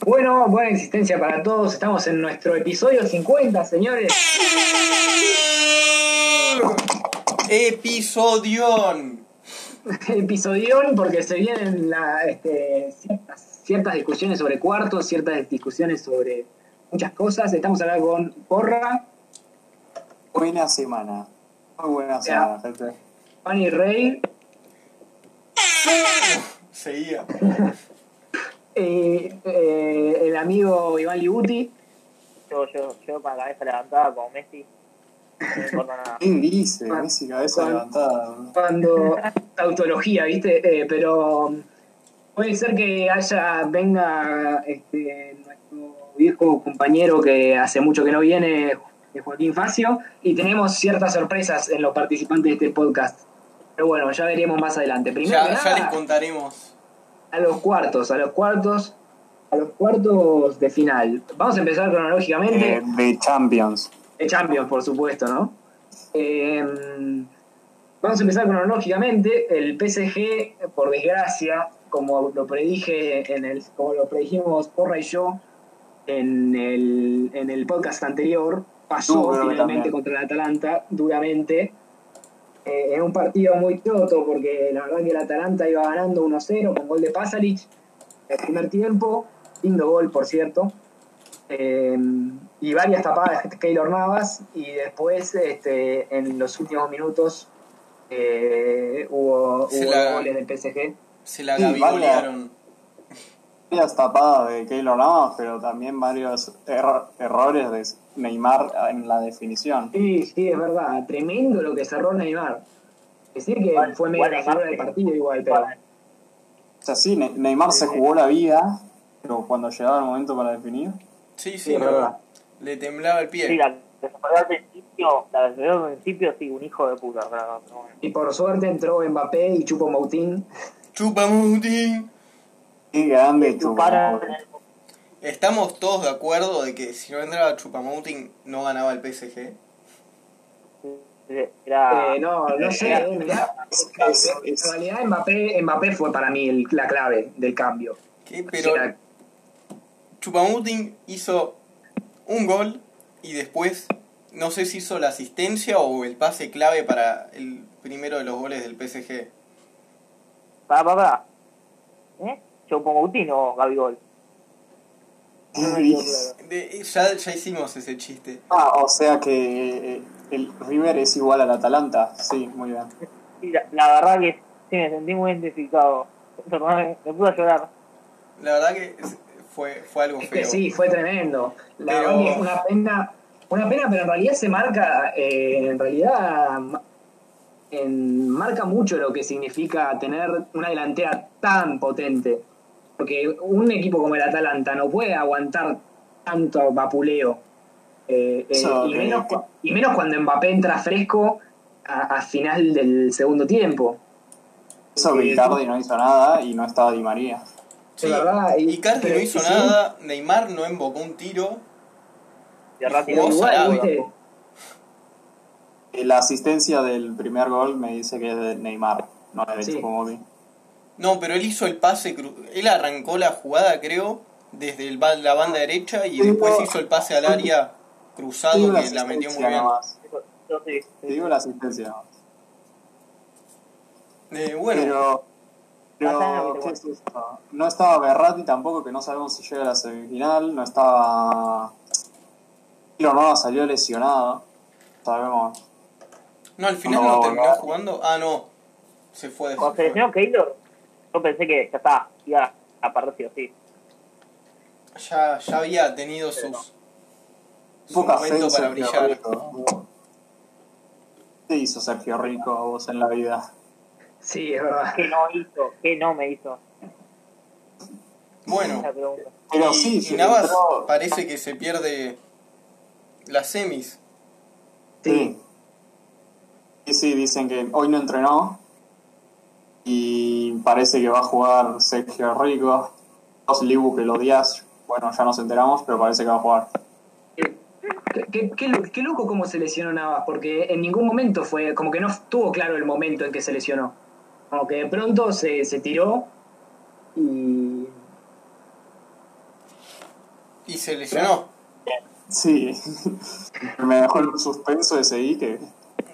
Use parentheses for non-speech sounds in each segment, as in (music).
Bueno, buena existencia para todos. Estamos en nuestro episodio 50, señores. Episodión. (laughs) Episodión porque se vienen la, este, ciertas, ciertas discusiones sobre cuartos, ciertas discusiones sobre muchas cosas. Estamos hablando con Porra, Buena semana. Muy buena semana, gente. Fanny Rey, Seguía. (laughs) eh, eh, el amigo Iván Libuti. Yo, yo, yo con la cabeza levantada como Messi. No me importa nada. ¿Quién dice? Ah, Messi cabeza Juan. levantada. cuando tautología, ¿viste? Eh, pero puede ser que haya, venga este, nuestro viejo compañero que hace mucho que no viene, Joaquín Facio, y tenemos ciertas sorpresas en los participantes de este podcast. Pero bueno, ya veremos más adelante. Primero Ya, que ya nada, les contaremos. A los cuartos, a los cuartos, a los cuartos de final. Vamos a empezar cronológicamente. Eh, de Champions. de Champions, por supuesto, ¿no? Eh, vamos a empezar cronológicamente. El PSG, por desgracia, como lo predije en el, como lo predijimos Porra y yo en el, en el podcast anterior, pasó finalmente también. contra el Atalanta duramente. Eh, en un partido muy choto, porque la verdad que el Atalanta iba ganando 1-0 con gol de Pasalic el primer tiempo, lindo gol por cierto, Eh, y varias tapadas de Keylor Navas, y después este, en los últimos minutos eh, hubo, hubo la- goles del PSG. Se la Sí, gavigolearon. Varias tapadas de Keylor Navas, pero también varios erro- errores de Neymar en la definición. Sí, sí, es verdad, tremendo lo que cerró Neymar. Decir que Igual- fue medio igual la del partido igual, pero... O sea, sí, Ne- Neymar se jugó la vida, pero cuando llegaba el momento para definir, Sí, Sí, sí, es verdad. Le temblaba el pie. Sí, la que al principio, la que al principio, sí, un hijo de puta. pero no, no. Y por suerte entró Mbappé y Chupo Moutín. Chupa Muti. Qué grande en el- Estamos todos de acuerdo de que si no entraba Chupamoting no ganaba el PSG. Era, Eh, no, no sé, era- mirá. Es- En realidad Mbappé, Mbappé fue para mí el- la clave del cambio. ¿Qué? Pero hizo un gol y después no sé si hizo la asistencia o el pase clave para el primero de los goles del PSG. Pará, pará, pará. ¿Eh? Choupo-Moutinho o Gabigol. No me quedó claro. De- ya, ya hicimos ese chiste. Ah, o sea que eh, el River es igual al Atalanta. Sí, muy bien. La, la verdad que sí, me sentí muy identificado. Perdóname, me pude llorar. La verdad que fue, fue algo es que feo. sí, fue tremendo. La Pero- verdad que es una pena, una pena, pero en realidad se marca, eh, en realidad en- marca mucho lo que significa tener una delantera tan potente. Porque un equipo como el Atalanta no puede aguantar tanto vapuleo. Eh, eh, y, menos, y cuando Mbappé entra fresco a, a final del segundo tiempo. Eso que Icardi no hizo nada y no estaba Di María. Sí, verdad, y- Icardi pero no hizo sí. nada, Neymar no invocó un tiro. Jugó Sarabia. ¿viste? Eh, La asistencia del primer gol me dice que es de Neymar, no es de Sí. No, pero él hizo el pase, él arrancó la jugada, creo, desde el ba- la banda derecha y Sí, después hizo el pase al área cruzado que la metió muy bien. nomás. Yo sí, Te digo la asistencia nomás. Eh, bueno, Pero, pero Pasa nada, ¿qué pero es esto? No estaba Berratti tampoco, que no sabemos si llega a la semifinal. No estaba. Navas salió lesionado. Sabemos. no, al final no, no, terminó jugando. Ah, no, se fue de Cuando se lesionó Keylor, yo pensé que ya está, iba a perder sí o sí. ya, ya había tenido sus su Poca momento fe para brillar. Rico. ¿Qué hizo Sergio Rico a vos en la vida? Sí, es verdad. ¿Qué no hizo? ¿Qué no me hizo? Bueno. Pero y, sí, y Navas entró- parece que se pierde las semis. Sí. Sí, sí, dicen que hoy no entrenó. Y parece que va a jugar Sergio Rico. Dos Libu que lo odias. Bueno, ya nos enteramos, pero parece que va a jugar. Qué, qué- qué lo- qué loco cómo se lesionó Navas, porque en ningún momento fue, como que no tuvo claro el momento en que se lesionó. Como que de pronto se, se tiró y. Y se lesionó. Sí. (laughs) me dejó el suspenso de seguir que.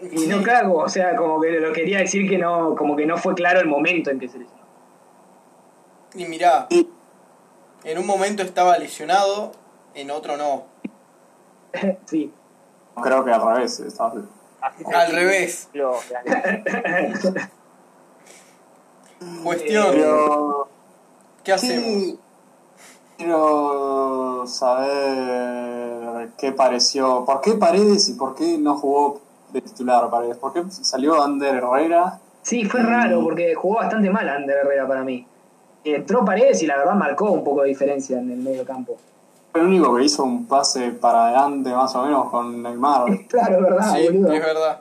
Y no cago, o sea, como que lo quería decir que no, como que no fue claro el momento en que se lesionó. Y mirá, en un momento estaba lesionado, en otro no. (laughs) sí. Creo que al revés. estaba- Al revés. Lo- (laughs) Cuestión, Pero. ¿qué hacemos? Sí, Quiero saber qué pareció. ¿Por qué Paredes y por qué no jugó de titular Paredes? ¿Por qué salió Ander Herrera? Sí, fue raro porque jugó bastante mal Ander Herrera para mí. Entró Paredes y la verdad marcó un poco de diferencia en el medio campo. Fue el único que hizo un pase para adelante más o menos con Neymar. (laughs) Claro, es verdad, Sí, boludo. es verdad.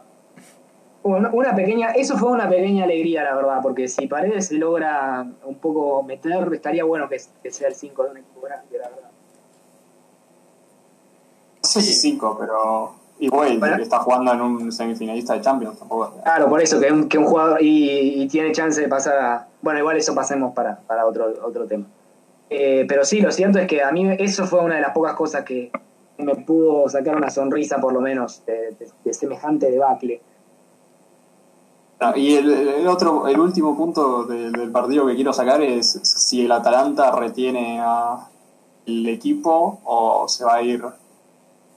Bueno, una pequeña, eso fue una pequeña alegría, la verdad, porque si Paredes se logra un poco meter, estaría bueno que, que sea el 5 de un equipo grande, la verdad. No sé si Sí. 5, pero. Igual Bueno. que está jugando en un semifinalista de Champions tampoco. Claro, por eso, que un, que un jugador y, y tiene chance de pasar a... Bueno, igual eso pasemos para, para otro, otro tema. Eh, pero sí, lo cierto es que a mí eso fue una de las pocas cosas que me pudo sacar una sonrisa, por lo menos, de, de- de semejante debacle. Ah, Y el, el otro, el último punto de- del partido que quiero sacar es si el Atalanta retiene a el equipo o se va a ir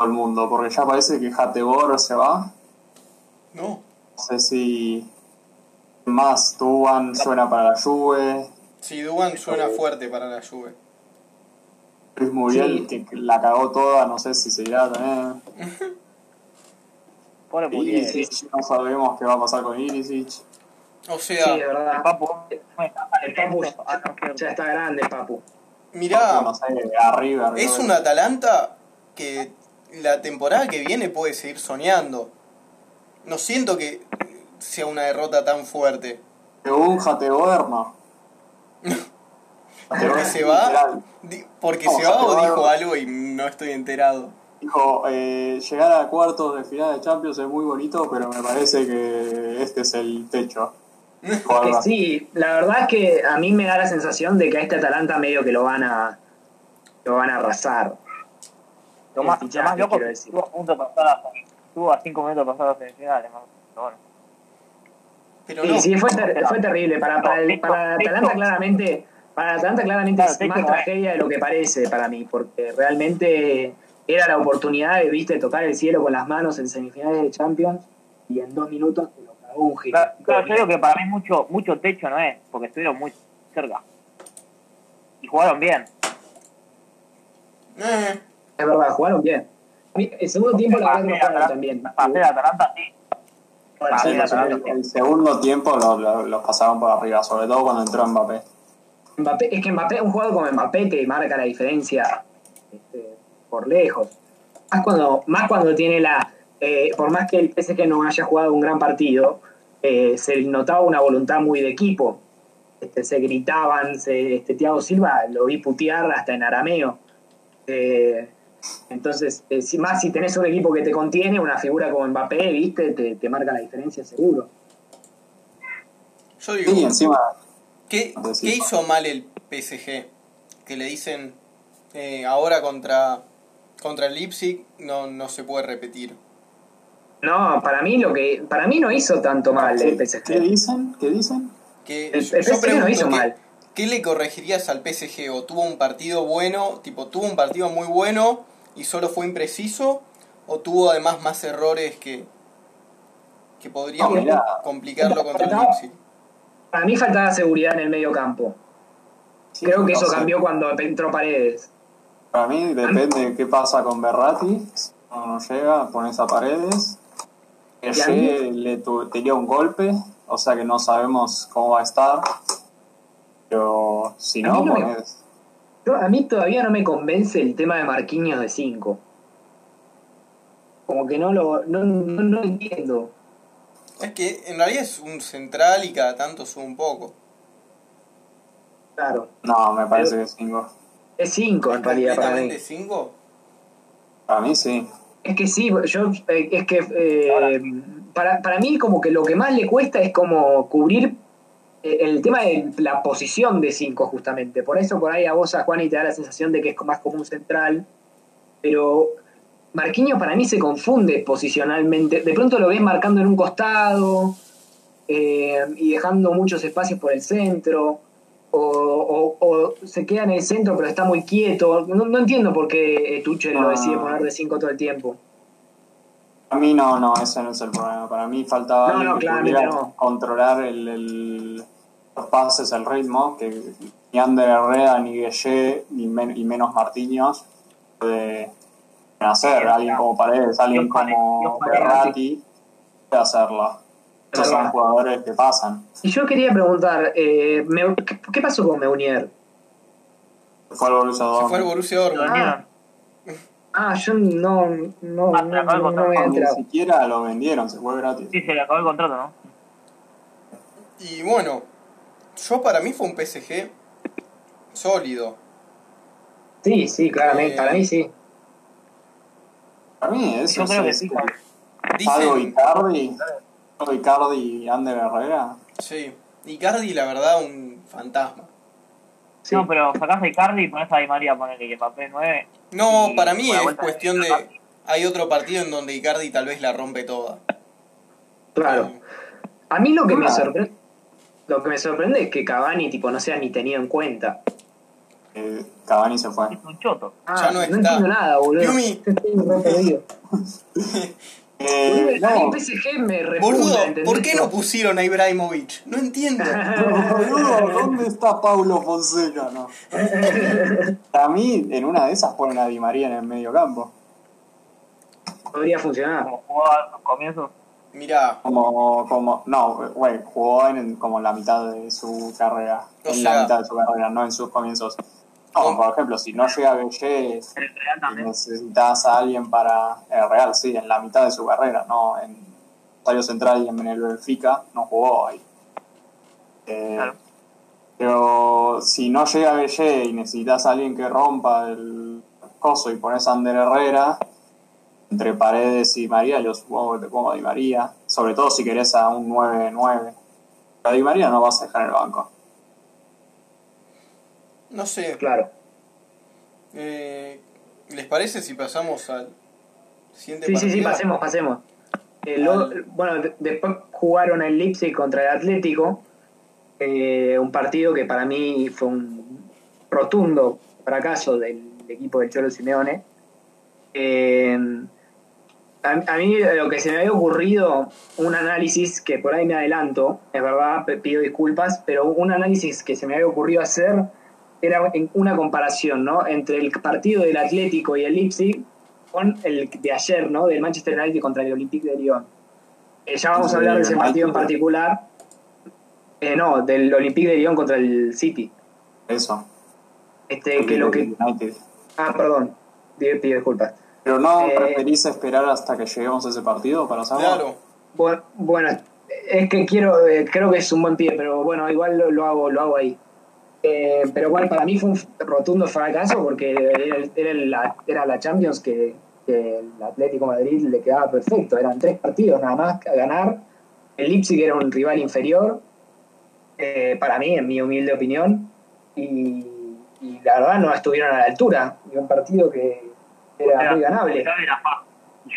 el mundo, porque ya parece que Hatebor se va. No. No sé si más Tuban suena para la Juve, Sí, Duban suena fuerte para la Juve. Luis Muriel Sí. que la cagó toda, no sé si se irá también. (laughs) Pobre no sabemos qué va a pasar con Ilicic. O Sí, sea, de verdad. El Papu, El Papu (laughs) Ah, ya está grande, Papu. mirá, No sé, arriba. es un Atalanta que la temporada que viene puede seguir soñando. No siento que sea una derrota tan fuerte. Según (laughs) no. Porque se va, porque No, se va o dijo algo y no estoy enterado. Dijo, eh, llegar a cuartos de final de Champions es muy bonito, pero me parece que este es el techo. (laughs) Sí, la verdad es que a mí me da la sensación de que a este Atalanta medio que lo van a lo van a arrasar. Lo más, El lo fichaje, más loco quiero que decir. estuvo a punto a, estuvo a 5 minutos a semifinales. Pero bueno. Pero Sí, no, sí, fue, ter- fue terrible. Para, para, el- para Atalanta claramente, para Atalanta claramente Claro, es más tragedia de lo que parece para mí, porque realmente era la oportunidad de, viste, tocar el cielo con las manos en semifinales de Champions y en dos minutos te lo cagó un hit. Claro, claro, yo digo que para mí mucho, mucho techo no es, porque estuvieron muy cerca. Y jugaron bien. eh, Es verdad, jugaron bien. El segundo tiempo la verdad no jugaron Atalanta, sí. Bueno, sí, o el, segundo tiempo los lo, pasaron por arriba, sobre todo cuando entró Mbappé. Mbappé, es que Mbappé, un jugador como Mbappé te marca la diferencia este, por lejos. Más cuando, más cuando tiene la. eh, por más que el PSG no haya jugado un gran partido, eh, se notaba una voluntad muy de equipo. Este, se gritaban, se, este, Thiago Silva lo vi putear hasta en arameo. Eh, entonces, eh, si, más si tenés un equipo que te contiene, una figura como Mbappé, viste, te, te marca la diferencia seguro. yo digo, Sí, encima, ¿qué, qué hizo mal el PSG? Que le dicen eh, ahora contra, contra el Leipzig no, no se puede repetir. No, para mí lo que para mí no hizo tanto mal el ¿qué, PSG. qué dicen? ¿Qué dicen? Que El- yo- el yo PSG no hizo que- mal. ¿Qué le corregirías al PSG? ¿O tuvo un partido bueno, tipo tuvo un partido muy bueno y solo fue impreciso? ¿O tuvo además más errores que, que podrían No, mirá. complicarlo contra el. Leipzig? Para mí faltaba seguridad en el medio campo. Sí, Creo que no eso sé. cambió cuando entró Paredes. Para mí depende de qué pasa con Berratti. No, no llega, pones a Paredes. Llegue, le tenía un golpe, o sea que no sabemos cómo va a estar. Pero si A no, no me- pones. Yo- a mí todavía no me convence el tema de Marquinhos de 5. Como que no lo no, no, no entiendo. Es que en realidad es un central y cada tanto sube un poco. Claro. No, me parece que es cinco. Es 5 en realidad para mí. ¿Completamente 5? Para mí sí. Es que sí, yo eh, es que eh, para, para mí como que lo que más le cuesta es como cubrir el tema de la posición de 5 justamente. Por eso por ahí a vos, a Juan, y te da la sensación de que es más como un central. Pero Marquinhos para mí se confunde posicionalmente. De pronto lo ves marcando en un costado eh, y dejando muchos espacios por el centro. O, o- o se queda en el centro pero está muy quieto. No, no entiendo por qué eh, Tuchel lo decide poner de 5 todo el tiempo. Para mí no, no, ese no es el problema. Para mí faltaba No, alguien no, que claramente pudiera no. controlar el, el- los pases, el ritmo, que ni Ander Herrera, ni Gueye, ni, men- y menos Martínez puede hacer. Alguien como Paredes, alguien como. Berratti puede hacerlo. Esos son jugadores que pasan. Y yo quería preguntar, eh, Me- ¿qué, pasó con Meunier? Fue al Borussia Se fue al. Borussia Dortmund. vendieron. Ah, yo no, no, Ah, me había Ni enterado. siquiera lo vendieron, se fue gratis. Sí, se le acabó el contrato, ¿no? Y bueno, yo para mí fue un PSG sólido. Sí, sí, claramente, Eh, para mí sí. Para mí eso Yo creo que es, sí. Dicen, Icardi, algo Icardi y Ander Herrera. sí, Icardi la verdad un fantasma. Sí. No, pero sacás a Icardi y pones a Di María, ponerle que papel 9. No, para mí es cuestión de- de... Hay otro partido en donde Icardi tal vez la rompe toda. Claro. A mí lo que me Claro. sorprende, lo que me sorprende es que Cavani tipo no sea ni tenido en cuenta. Eh, Cavani se fue. Es un choto. Ah, Ya no no, está. entiendo nada, boludo. Yumi. (laughs) Estoy re perdido. (laughs) Eh, no, PSG me repugna, Boludo, ¿entendés? ¿por qué no pusieron a Ibrahimovic? No entiendo. (laughs) boludo, ¿dónde está Paulo Fonseca? No. A mí, en una de esas ponen a Di María en el medio campo. Podría funcionar. Como jugó a los comienzos. Mirá, Como, como, no, güey, jugó en como la mitad de su carrera. O en sea- la mitad de su carrera, no en sus comienzos. No, ¿Cómo? por ejemplo, si no llega también. necesitas a alguien para el Real, sí, en la mitad de su carrera, no en Rosario Central y en el Benfica, no jugó ahí. Eh, Claro. Pero si no llega Gueye y necesitas a alguien que rompa el coso y pones a Ander Herrera, entre Paredes y María, yo supongo que te pongo a Di María, sobre todo si querés a un 9-9. Pero a Di María no vas a dejar en el banco. no sé. Claro. Eh, ¿Les parece si pasamos al siguiente Sí, sí, partido? sí, pasemos, pasemos. Eh, luego- bueno, de- después jugaron el Leipzig contra el Atlético, eh, un partido que para mí fue un rotundo fracaso del equipo del Cholo Simeone. Eh, a, a mí lo que se me había ocurrido, un análisis que por ahí me adelanto, es verdad, pido disculpas, pero un análisis que se me había ocurrido hacer era en- una comparación ¿no? entre el partido del Atlético y el Leipzig con el de ayer, ¿no? Del Manchester United contra el Olympique de Lyon. Eh, ya vamos a hablar de ese partido en particular. Eh, no, del Olympique de Lyon contra el City. Eso. Este, que lo que... Ah, perdón. Pido disculpas. Pero no Eh, preferís esperar hasta que lleguemos a ese partido para saber. Claro. Bueno, bueno, es que quiero, eh, creo que es un buen pie, pero bueno, igual lo, lo hago, lo hago ahí. Eh, pero bueno, para mí fue un rotundo fracaso porque era, era la, era la Champions que, que el Atlético Madrid le quedaba perfecto. Eran tres partidos nada más a ganar. El Leipzig era un rival inferior, eh, para mí, en mi humilde opinión, y, y la verdad no estuvieron a la altura. Y un partido que era muy ganable. Ya era fácil.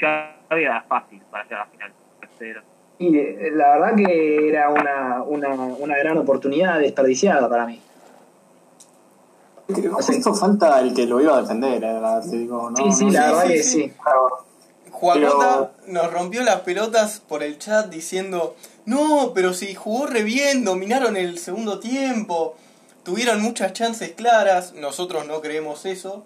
Ya era fácil para llegar a la final. Pero Y eh, la verdad que era una, una, una gran oportunidad desperdiciada para mí. Que Justo falta el que lo iba a defender, el Atlético, ¿no? sí, sí, la verdad sí, que sí. sí. Juanota nos rompió las pelotas por el chat diciendo, no, pero si jugó re bien, dominaron el segundo tiempo, tuvieron muchas chances claras, nosotros no creemos eso.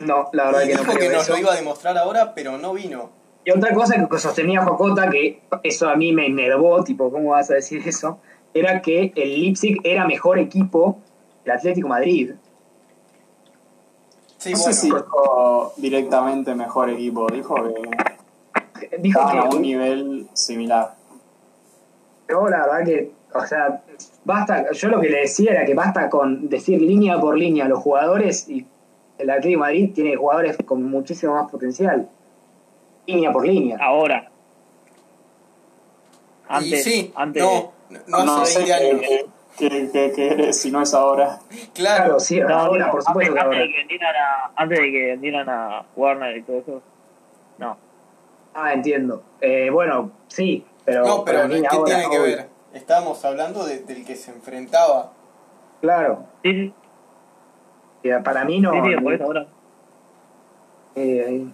No, la verdad Y que no dijo que creo nos eso. lo iba a demostrar ahora, pero no vino. Y otra cosa que sostenía Jocota, que eso a mí me enervó, tipo, ¿cómo vas a decir eso? Era que el Leipzig era mejor equipo que el Atlético Madrid. Sí, no bueno, sé si dijo directamente mejor equipo, dijo que Dijo estaban a un que nivel similar. yo la verdad que, o sea, basta, yo lo que le decía era que basta con decir línea por línea a los jugadores y el Atlético de Madrid tiene jugadores con muchísimo más potencial. Línea por línea. ahora. Antes, sí, antes no, no, No, hace sé 20 que, años. que ¿Qué, qué, qué eres si no es ahora? Claro, Claro, sí, No, ahora, por supuesto que antes, ahora. antes de que vendieran a, antes de que vendieran a Warner y todo eso. No. Ah, entiendo. Eh, bueno, sí, pero. no, pero mí ¿qué ahora, tiene que hoy, ver? Estábamos hablando de- del que se enfrentaba. Claro. Sí, sí, Para mí no. sí, sí, por eso ahora. eh,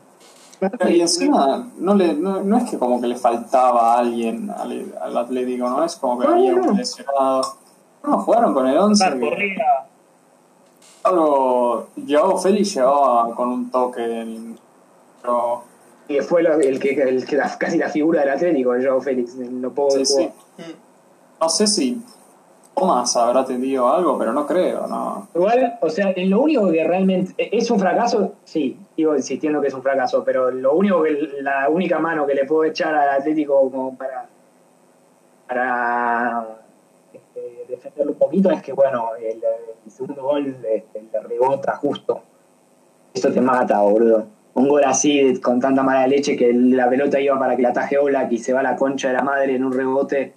Y encima, no, le, no, no es que como que le faltaba a alguien al, al Atlético, ¿no? Es como que No, había un lesionado. No, jugaron con el 11. Claro, que- corría. Algo, Joao Félix llevaba con un toque en- pero que fue lo- el que, el que la- casi la figura del Atlético, el Joao Félix, en lo poco sí, sí. no sé si Thomas habrá tenido algo, pero no creo, no. Igual, o sea, en lo único que realmente eh, es un fracaso, sí, sigo insistiendo que es un fracaso, pero lo único que la única mano que le puedo echar al Atlético como para para este, defenderlo un poquito es que bueno, el, el segundo gol este, le rebota justo. Eso te mata, boludo. Un gol así con tanta mala leche que la pelota iba para que la ataje Oblak y se va la concha de la madre en un rebote.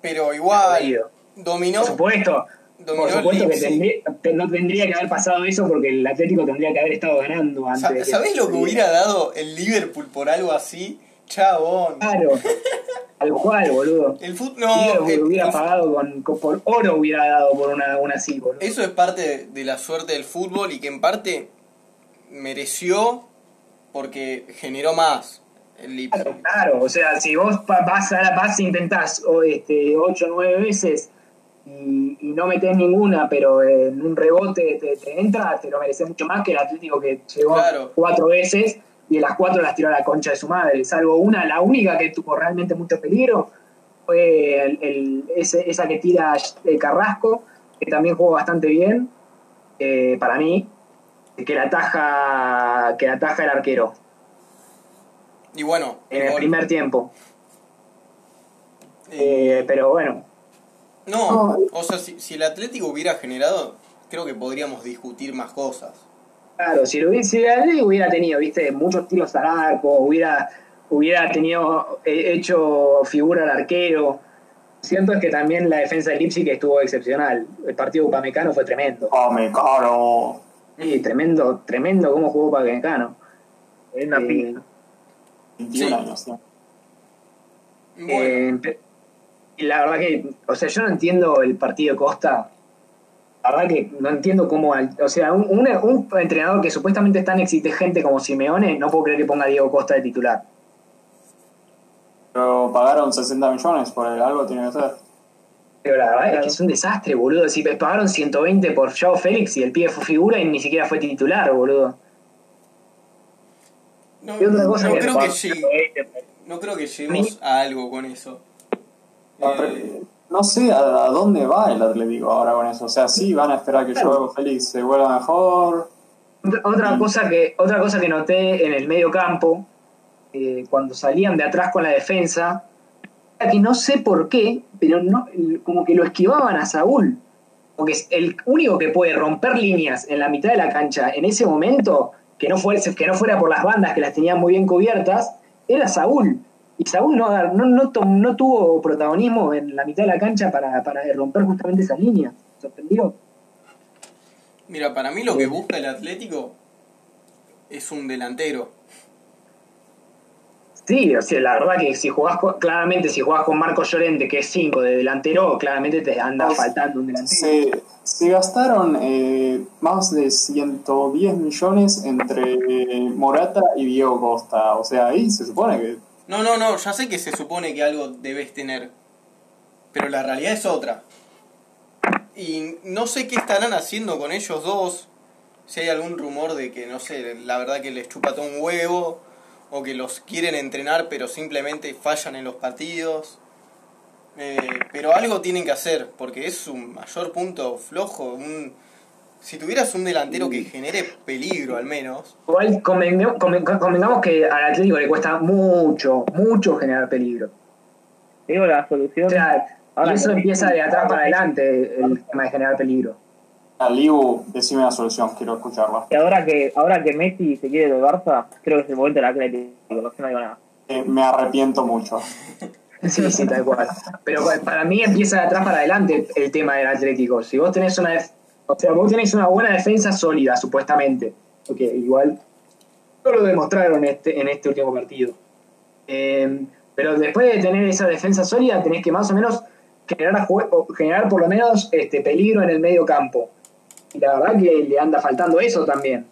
Pero igual. Dominó, Por supuesto, dominó por supuesto que tendría- te- no tendría que haber pasado eso porque el Atlético tendría que haber estado ganando antes. Sa- de que- ¿Sabés lo que hubiera dado el Liverpool por algo así? Chabón. Claro, (laughs) al cual, boludo. El fútbol, no, el- hubiera el- pagado con, con- por oro, hubiera dado por una, una así, boludo. eso es parte de, la suerte del fútbol y que en parte mereció porque generó más el. Claro, claro, o sea, si vos vas a la vas intentás o, este, 8 o 9 veces y, y no metés ninguna, pero en un rebote te, te entra, te lo mereces mucho más que el Atlético que llegó Claro. cuatro veces y de las cuatro las tiró a la concha de su madre. Salvo una, la única que tuvo realmente mucho peligro fue el, el- ese- esa que tira eh, Carrasco, que también jugó bastante bien, eh, para mí, que la ataja, que la ataja el arquero Y bueno, en el primer tiempo. Eh, pero bueno, no, o sea, si, si el Atlético hubiera generado, creo que podríamos discutir más cosas. claro, si, lo hubiera, si el Atlético hubiera tenido, viste, muchos tiros al arco, hubiera, hubiera tenido eh, hecho figura al arquero. Siento es que también la defensa del Leipzig estuvo excepcional. El partido Upamecano fue tremendo. ¡Oh, me caro! Sí, tremendo, tremendo cómo jugó Upamecano. Es una Eh, pija. 21 Sí. años, ¿sí? Bueno, Eh, la verdad que, o sea, yo no entiendo el partido de Costa. La verdad que no entiendo cómo, o sea, un, un- un entrenador que supuestamente es tan exigente como Simeone, no puedo creer que ponga a Diego Costa de titular. Pero pagaron 60 millones por él, algo tiene que ser. Pero la verdad es que es un desastre, boludo. Si pagaron 120 por Joao Félix y el pibe fue figura y ni siquiera fue titular, boludo. no, y otra cosa no que- creo que llegue- no creo que lleguemos a algo con eso. Eh, No sé a, a dónde va el Atlético ahora con eso. O sea, sí, van a esperar que Claro. Joao Félix se vuelva mejor. Otra- cosa que, otra cosa que noté en el medio campo, eh, cuando salían de atrás con la defensa, era que no sé por qué, pero no, como que lo esquivaban a Saúl. Porque es el único que puede romper líneas en la mitad de la cancha en ese momento, que no, fuese, que no fuera por las bandas que las tenían muy bien cubiertas, era Saúl. Y Saúl no, no, no, tom- no tuvo protagonismo en la mitad de la cancha para, para romper justamente esas líneas. ¿Sorprendió? Mira, para mí lo que busca el Atlético es un delantero. Sí, o sea, la verdad que si jugás con- claramente si jugás con Marco Llorente, que es 5 de delantero, claramente te anda Pues, faltando un delantero. Se, se gastaron eh, más de 110 millones entre eh, Morata y Diego Costa. O sea, ahí se supone que No, no, no, ya sé que se supone que algo debes tener, pero la realidad es otra. Y no sé qué estarán haciendo con ellos dos, si hay algún rumor de que, no sé, la verdad que les chupa todo un huevo, o que los quieren entrenar pero simplemente fallan en los partidos. Eh, pero algo tienen que hacer, porque es un mayor punto flojo. Un, si tuvieras un delantero que genere peligro al menos, Igual convenga- conven- convengamos que al Atlético le cuesta mucho, mucho generar peligro. Digo, la solución. O sea, Ahora y eso empieza de atrás para adelante, el tema de generar peligro. a Liu, decime la solución, quiero escucharla. que ahora que ahora que Messi se quiere del Barça, creo que es el momento del Atlético. No, no digo nada. Eh, me arrepiento mucho. (laughs) Sí, sí, tal cual. Pero para mí empieza de atrás para adelante el tema del Atlético. Si vos tenés una, o sea, vos tenés una buena defensa sólida, supuestamente, porque igual no lo demostraron este, en este último partido. Eh, pero después de tener esa defensa sólida, tenés que más o menos generar, generar por lo menos este peligro en el medio campo. Y la verdad que le anda faltando eso también.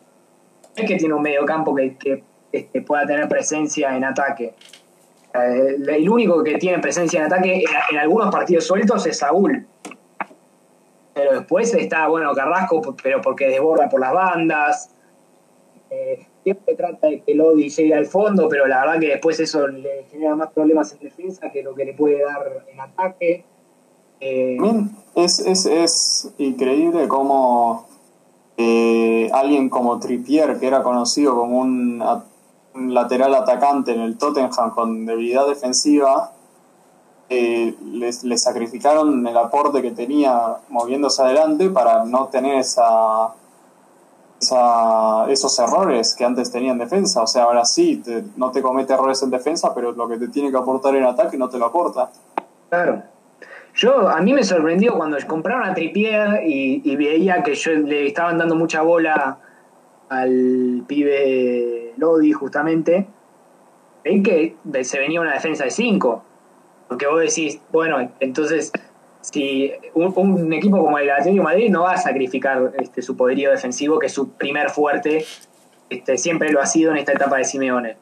Es que tiene un medio campo que, que este, pueda tener presencia en ataque. Eh, el único que tiene presencia en ataque en, algunos partidos sueltos es Saúl. Pero después está, bueno, Carrasco, pero porque desborda por las bandas. Eh, siempre trata de que Lodi llegue al fondo, pero la verdad que después eso le genera más problemas en defensa que lo que le puede dar en ataque. Eh, es, es, es increíble cómo eh, alguien como Trippier, que era conocido como un, lateral atacante en el Tottenham con debilidad defensiva, eh, le sacrificaron el aporte que tenía moviéndose adelante para no tener esa esos errores que antes tenía en defensa. O sea, ahora sí, no te comete errores en defensa, pero lo que te tiene que aportar en ataque no te lo aporta. Claro. Yo, a mí me sorprendió cuando compraron a Tripier y, veía que yo le estaban dando mucha bola al pibe Lodi, justamente. Veí que se venía una defensa de 5. Porque vos decís, bueno, entonces si un, equipo como el Atlético Madrid no va a sacrificar este, su poderío defensivo, que es su primer fuerte, este, siempre lo ha sido en esta etapa de Simeone.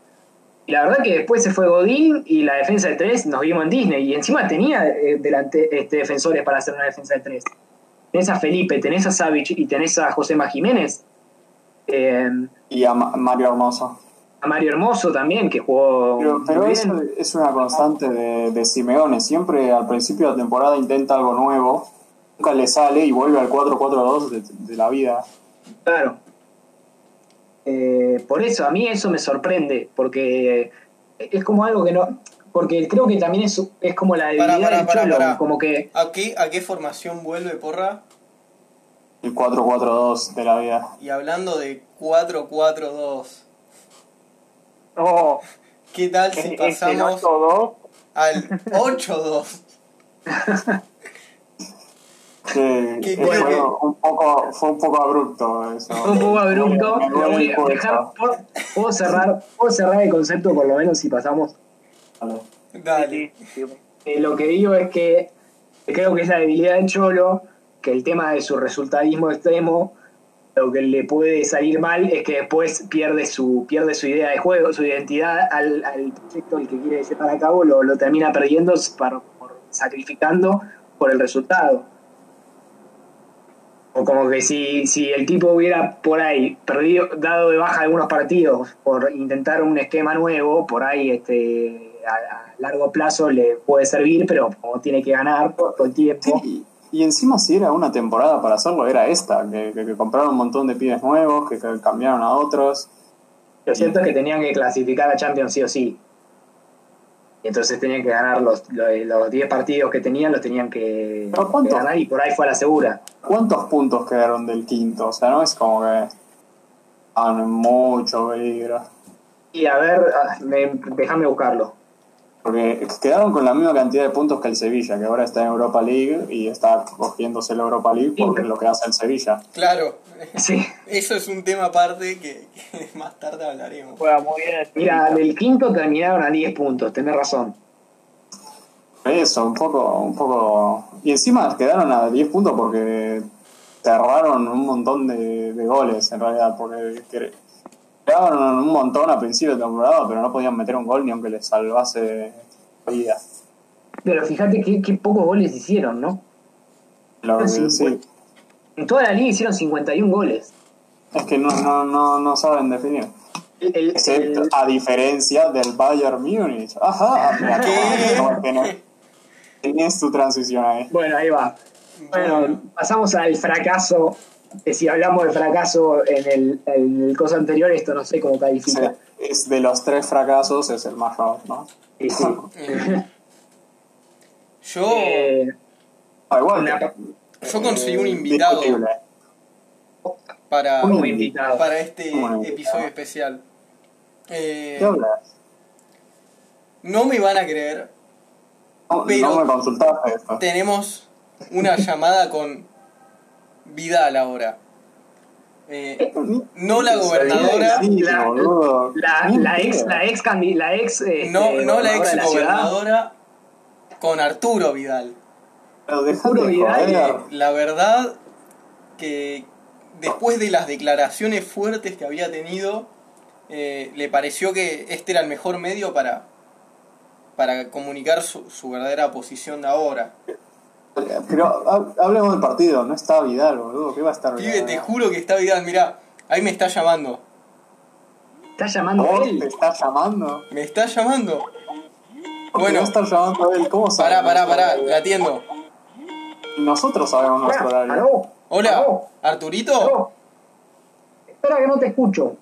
Y la verdad que después se fue Godín y la defensa de tres nos vimos en Disney. Y encima tenía eh, delante, este, defensores para hacer una defensa de tres. Tenés a Felipe, tenés a Savich y tenés a José Jiménez. Eh, y a Mario Hermoso a Mario Hermoso también, que jugó. Pero, eso es una constante de, de, Simeone. Siempre al principio de la temporada intenta algo nuevo, nunca le sale y vuelve al 4-4-2 de, de, la vida. Claro. Eh, por eso, a mí eso me sorprende, porque es como algo que no. Porque creo que también es, es como la debilidad del Cholo, como que. ¿A qué, ¿A qué formación vuelve, porra? El 4-4-2 de la vida. Y hablando de 4-4-2 Oh, ¿Qué tal si pasamos al 8-2? (laughs) Sí, fue, un poco, fue un poco abrupto eso. Fue un poco abrupto. ¿puedo, cerrar, ¿Puedo cerrar el concepto por lo menos si pasamos? Dale. Eh, lo que digo es que creo que es la debilidad del Cholo, que el tema de su resultadismo extremo lo que le puede salir mal es que después pierde su, pierde su idea de juego, su identidad al, al proyecto el que quiere llevar a cabo, lo, lo termina perdiendo por, sacrificando por el resultado. O como que si, si el tipo hubiera por ahí perdido, dado de baja algunos partidos por intentar un esquema nuevo, por ahí este a, largo plazo le puede servir, pero como tiene que ganar todo el tiempo. Y encima si era una temporada para hacerlo, era esta, que, compraron un montón de pibes nuevos, que, cambiaron a otros. Lo cierto es que tenían que clasificar a Champions sí o sí. Y entonces tenían que ganar los, los 10 partidos que tenían, los tenían que, ganar y por ahí fue a la segura. ¿Cuántos puntos quedaron del quinto? O sea, no es como que... Ah, mucho peligro. Y a ver, ah, déjame buscarlo. Porque quedaron con la misma cantidad de puntos que el Sevilla, que ahora está en Europa League y está cogiéndose la Europa League porque es lo que hace el Sevilla. Claro, sí. (laughs) eso es un tema aparte que, (laughs) más tarde hablaremos. muy bien Mira, del quinto terminaron a 10 puntos, tenés razón. Eso, un poco, un poco. Y encima quedaron a 10 puntos porque cerraron un montón de, de goles en realidad, porque Un montón a principio de temporada, pero no podían meter un gol ni aunque les salvase vida. Pero fíjate qué pocos goles hicieron, ¿no? sí. En toda la liga hicieron 51 goles. Es que no, no, no, no saben definir. a diferencia del Bayern Múnich. Ajá, (laughs) ¿Qué? Tienes tu transición ahí. Bueno, ahí va. Bueno, pasamos al fracaso que si hablamos de fracaso en el, en el cosa anterior, esto no sé cómo califica. es de los tres fracasos, es el más raro, ¿no? Sí, sí. yo. Eh, ah, igual, yo conseguí un invitado. Para, invitado? para este episodio especial. Eh, ¿Qué hablas? No me van a creer, No, Pero- no me consultaste esto. Tenemos una llamada con Vidal ahora. Eh, no la gobernadora, La-. La, ex, la ex, candi- la ex, este, no, no la gobernadora ex gobernadora, con Arturo Vidal. Vidal. Eh, la verdad que después de las declaraciones fuertes que había tenido, eh, le pareció que este era el mejor medio para, para comunicar su, su verdadera posición de ahora. Pero ha- hablemos del partido, no está Vidal, boludo. ¿Qué va a estar Pibe, Vidal? te juro que está Vidal, mirá, ahí me está llamando. Está llamando ¿Vos él. te está llamando? Me está llamando. ¿Por qué Bueno, llamando él? ¿Cómo sabe? pará, pará, pará, le atiendo. Nosotros sabemos nuestro horario. ¿Aló? Hola, ¿Aló? Arturito. ¿Aló? Espera que no te escucho.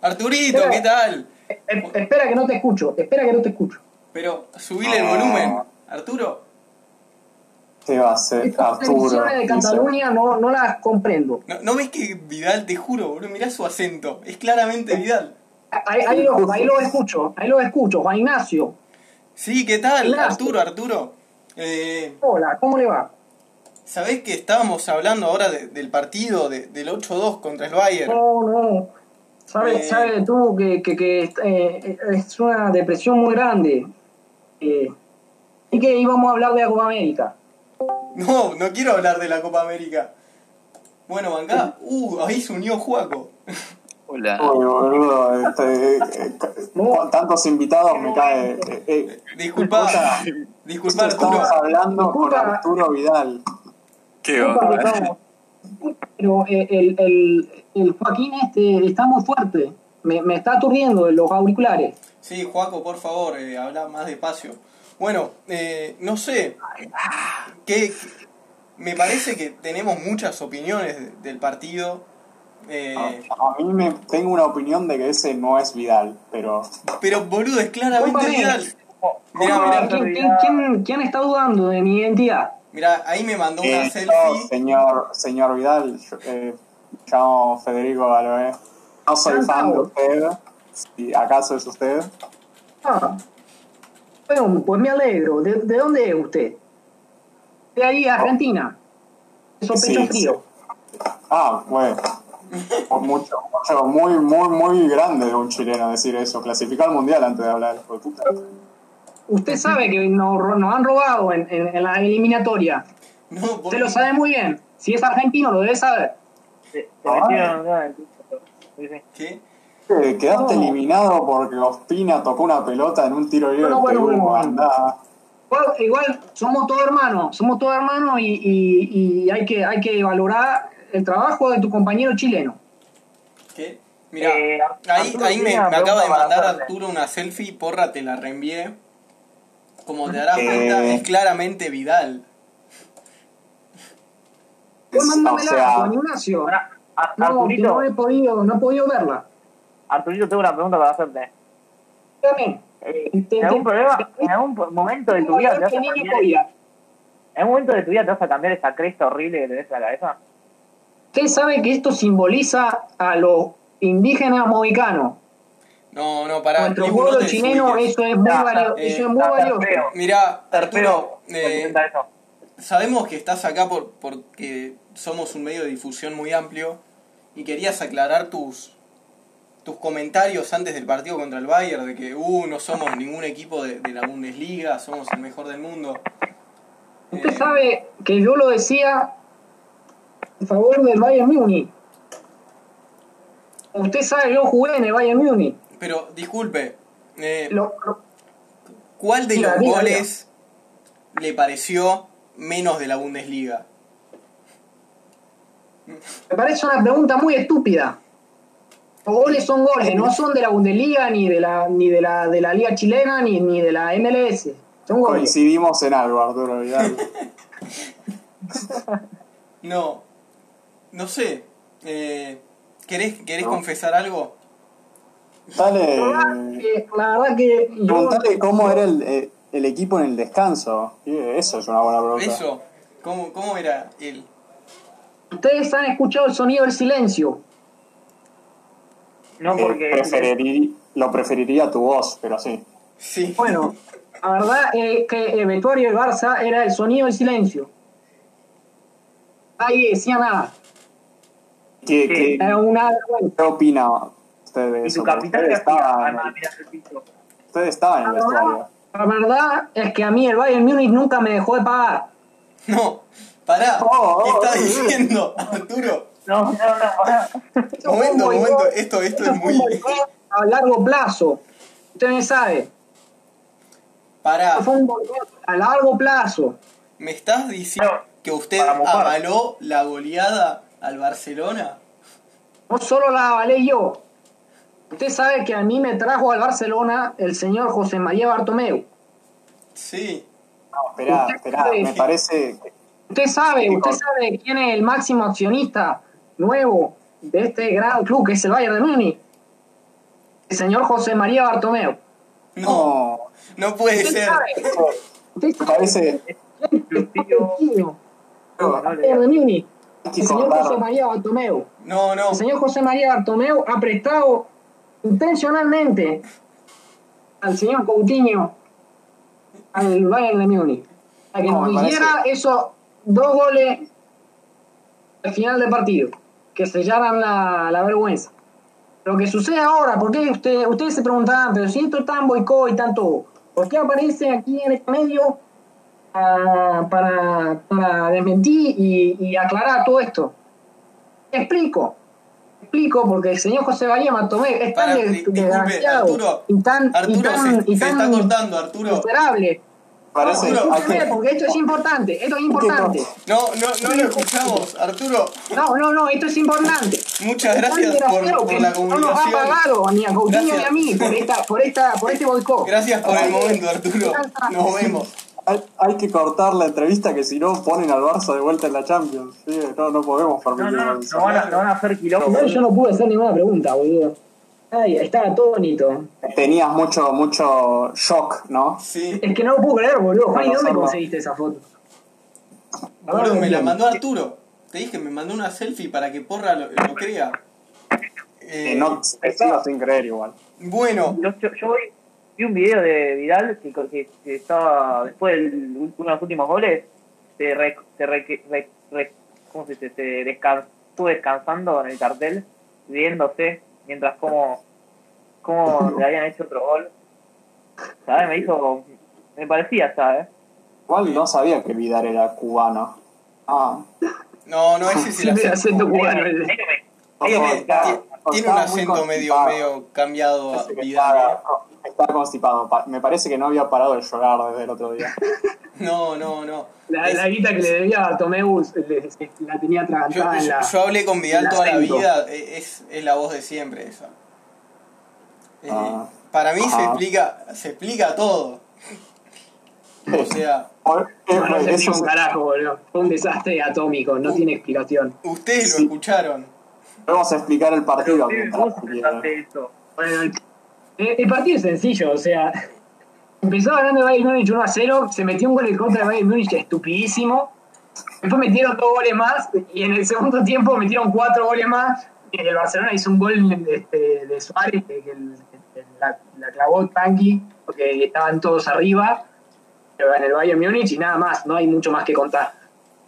Arturito, ¿qué tal? Eh, eh, espera que no te escucho. Espera que no te escucho. Pero subile el volumen, Arturo. ¿Qué va a hacer Estas Arturo? decisiones de. Cataluña no, no las comprendo. ¿No, ¿No ves que Vidal, te juro, boludo? Mirá su acento. Es claramente Vidal. Ahí, ahí lo, ahí lo escucho. Ahí lo escucho. Juan Ignacio. Sí, ¿qué tal? Ignacio. Arturo, Arturo. Eh, Hola, ¿cómo le va? ¿Sabés que estábamos hablando ahora de- del partido de- del 8-2 contra el Bayern? No, no. Sabes Eh. sabe tú que, que, que eh, es una depresión muy grande. Eh, y que íbamos a hablar de la Copa América. (laughs) No, no quiero hablar de la Copa América. Bueno, bancá. Uh, ahí se unió Juaco. (laughs) Hola. Uy, boludo, este, eh, eh, con tantos invitados me cae. eh, eh, Disculpa, Escucha, disculpa Arturo. Estamos hablando con. Arturo Vidal. ¿Qué estamos- Pero eh, el, el, el Joaquín este está muy fuerte. Me, me está aturdiendo en los auriculares. Sí, Juaco, por favor, eh, habla más despacio. Bueno, eh, no sé. ¿Qué, me parece que tenemos muchas opiniones de- del partido. Eh, A mí me tengo una opinión de que ese no es Vidal, pero pero boludo, es claramente. Vidal. Mirá, ¿Cómo- mirá, ¿quién, quién, quién, quién está dudando de mi identidad? mirá, ahí me mandó una Eh, selfie. yo, señor, señor Vidal, yo, eh, me llamo Federico Galoé. No soy fan de usted. Si acaso es usted. Ah, bueno, pues me alegro. ¿De, de dónde es usted? De ahí, Argentina. Eso Sí, pecho frío. Ah, bueno. Mucho, mucho, muy, muy, muy grande de un chileno decir eso. Clasificar al mundial antes de hablar. hijo de puta. Usted sabe que nos, nos han robado en, en- en la eliminatoria. No, Usted lo sabe muy bien. Si es argentino, lo debe saber. Ah. ¿Qué? Eh, Quedaste No. eliminado porque Ospina tocó una pelota en un tiro libre Bueno, de bueno, Perú. bueno, bueno. Igual, igual somos todos hermanos, somos todos hermanos y, y- y hay, que, hay que valorar el trabajo de tu compañero chileno. ¿Qué? Mirá, Eh, ahí, ahí me, acaba de mandar. Arturo una selfie, porra, te la reenvié. Como te darás Eh. cuenta, es claramente Vidal. Pues o sea, Ignacio. Ahora, No, Arturito, no he podido, no he podido verla. Arturito, tengo una pregunta para hacerte. Dígame. Eh, ¿En algún problema, en algún momento de tu vida te vas a cambiar, en algún momento de tu vida te vas a cambiar esa cresta horrible que tenés en la cabeza? Usted sabe que esto simboliza a los indígenas mohicanos. No, no, pará. Nuestro no pueblo te chileno, eso es muy, valioso, eh, eso es muy está valioso. feo. Mirá, Arturo, eh, sabemos que estás acá por, porque somos un medio de difusión muy amplio y querías aclarar tus tus comentarios antes del partido contra el Bayern de que uh, no somos ningún equipo de, de la Bundesliga, somos el mejor del mundo. Usted Eh, sabe que yo lo decía en favor del Bayern Múnich. Usted sabe, yo jugué en el Bayern Múnich. Pero disculpe, eh, Lo- lo- ¿cuál de los goles le pareció menos de la Bundesliga? me parece una pregunta muy estúpida. Los goles son goles, no son de la Bundesliga, ni de la, ni de la, de la Liga Chilena, ni, ni de la MLS. Son goles. Coincidimos en algo, Arturo Vidal. (laughs) No, no sé. Eh, ¿Querés, querés No. confesar algo? Dale. La verdad que- Preguntale cómo era el, eh, el equipo en el descanso. Sí, Eso es una buena pregunta. Eso, ¿cómo, cómo era él? ustedes han escuchado el sonido del silencio. No Eh, porque... preferirí- lo preferiría tu voz, pero sí. Sí. Bueno, La verdad es que el vestuario del Barça era el sonido del silencio. Nadie decía nada. ¿Qué, Sí. qué- Era una qué opina usted de Y eso? usted estaba, en además, el, mira el piso. usted estaba en el vestuario. La verdad es que a mí el Bayern Múnich nunca me dejó de pagar. No, pará. Oh, ¿Qué oh, estás oh. diciendo, Arturo? No, no, no, Momento, boicot- momento, esto, esto es muy. a largo plazo. Usted me sabe. Pará, Esto fue un boicot a largo plazo. ¿me estás diciendo que usted Para avaló la goleada al Barcelona? No solo la avalé yo. Usted sabe que a mí me trajo al Barcelona el señor José María Bartomeu. Sí. No, esperá, esperá, me parece... Usted sabe, usted sabe quién es el máximo accionista nuevo de este gran club que es el Bayern de Múnich. El señor José María Bartomeu. No, No, no puede Usted ser. sabe. Usted me sabe parece... el señor. José María Bartomeu. No, no. El señor José María Bartomeu ha prestado intencionalmente al señor Coutinho al Bayern de Múnich para que No, nos hiciera esos dos goles al final del partido que sellaran la, la vergüenza. Lo que sucede ahora, porque usted, ustedes se preguntaban, pero si esto es tan boicot y tanto, ¿por qué aparece aquí en este medio ah, para, para desmentir y, y aclarar todo esto? Explico. Explico porque el señor José María Matomé es tan Para, disculpe, desgraciado Arturo. y tan, y Arturo, tan, se, y se tan está cortando, Arturo. miserable. Parece, No, Arturo, hay escúcheme, que, porque esto es importante, esto es importante. No, no, no lo escuchamos, Arturo. No, no, no, esto es importante. Muchas gracias por, por la No nos ha comunicación. pagado ni a Coutinho ni a mí por, esta, por, esta, por este boicot. Gracias por el momento, Arturo. Nos vemos. hay, hay que cortar la entrevista que si no ponen al Barça de vuelta en la Champions. Sí, no, no podemos No, permitir no, no, no van a, no van a hacer quilombo. Igual yo no pude hacer ninguna pregunta, boludo. Ay, estaba atónito. Tenías mucho, mucho shock, ¿no? Sí. Es que no lo puedo creer, boludo. Juan, ¿y dónde conseguiste esa foto? Boludo, me la mandó Arturo. Te dije, me mandó una selfie para que Porra lo, lo crea. Eh, Eh, no, te sigo sin creer igual. Bueno, Yo, yo, yo vi, vi un video de Vidal que, que, que estaba después de uno de los últimos goles, se, re, se re, re- re- ¿cómo se dice? Se descan- estuvo descansando en el cartel, riéndose mientras como, como le habían hecho otro gol. ¿Sabes? Me hizo, me parecía, ¿sabes? Igual no sabía que Vidal era cubano. Ah, no, no, ese es el acento. acento cubano. el- Medio me- Tiene un acento medio, medio cambiado a. ¿eh? está, está constipado. Pa- Me parece que no había parado de llorar desde el otro día. (laughs) No, no, no. La, Es- la guita que le debía a Bartomeu le- la tenía atragantada yo- la... yo hablé con Vidal toda la vida, e- es, es la voz de siempre esa. Eh, Ah. para mí se Ajá. explica, se explica todo. O sea, eh, No, no se explica un carajo, boludo. Fue un desastre atómico, no tiene explicación. ustedes lo Sí. escucharon. Podemos explicar el partido. Bueno, el, el partido es sencillo, o sea, empezó ganando el Bayern Múnich 1 a 0, se metió un gol en contra del Bayern Múnich estupidísimo, después metieron dos goles más y en el segundo tiempo metieron cuatro goles más y el Barcelona hizo un gol este, de Suárez que, que el- que la, la clavó tranqui porque estaban todos arriba pero en el Bayern Múnich y nada más, no hay mucho más que contar.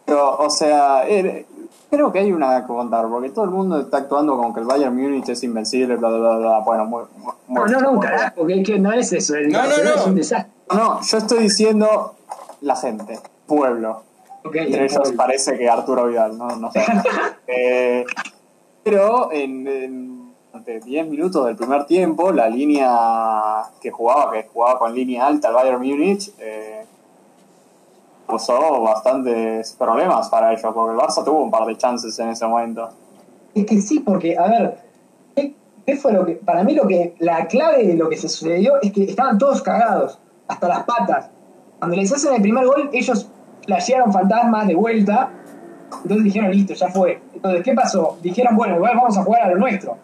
Pero, o sea, eh, creo que hay una que contar, porque todo el mundo está actuando como que el Bayern Múnich es invencible, bla, bla, bla, bla. Bueno, muy, muy- No, no, no, carajo, que, que no es eso, el No, no, no. es un desastre. No, yo estoy diciendo la gente, pueblo. Entre ellos parece que Arturo Vidal, no, no sé. (laughs) Eh, pero en, en durante 10 minutos del primer tiempo, la línea que jugaba, que jugaba con línea alta el Bayern Múnich, eh, causó bastantes problemas para ellos, porque el Barça tuvo un par de chances en ese momento. Es que sí, porque, a ver, ¿qué, fue lo que, para mí lo que, la clave de lo que se sucedió es que estaban todos cagados, hasta las patas. Cuando les hacen el primer gol, ellos flashearon fantasmas de vuelta, entonces dijeron, listo, ya fue. Entonces, ¿qué pasó? Dijeron, bueno, igual vamos a jugar a lo nuestro.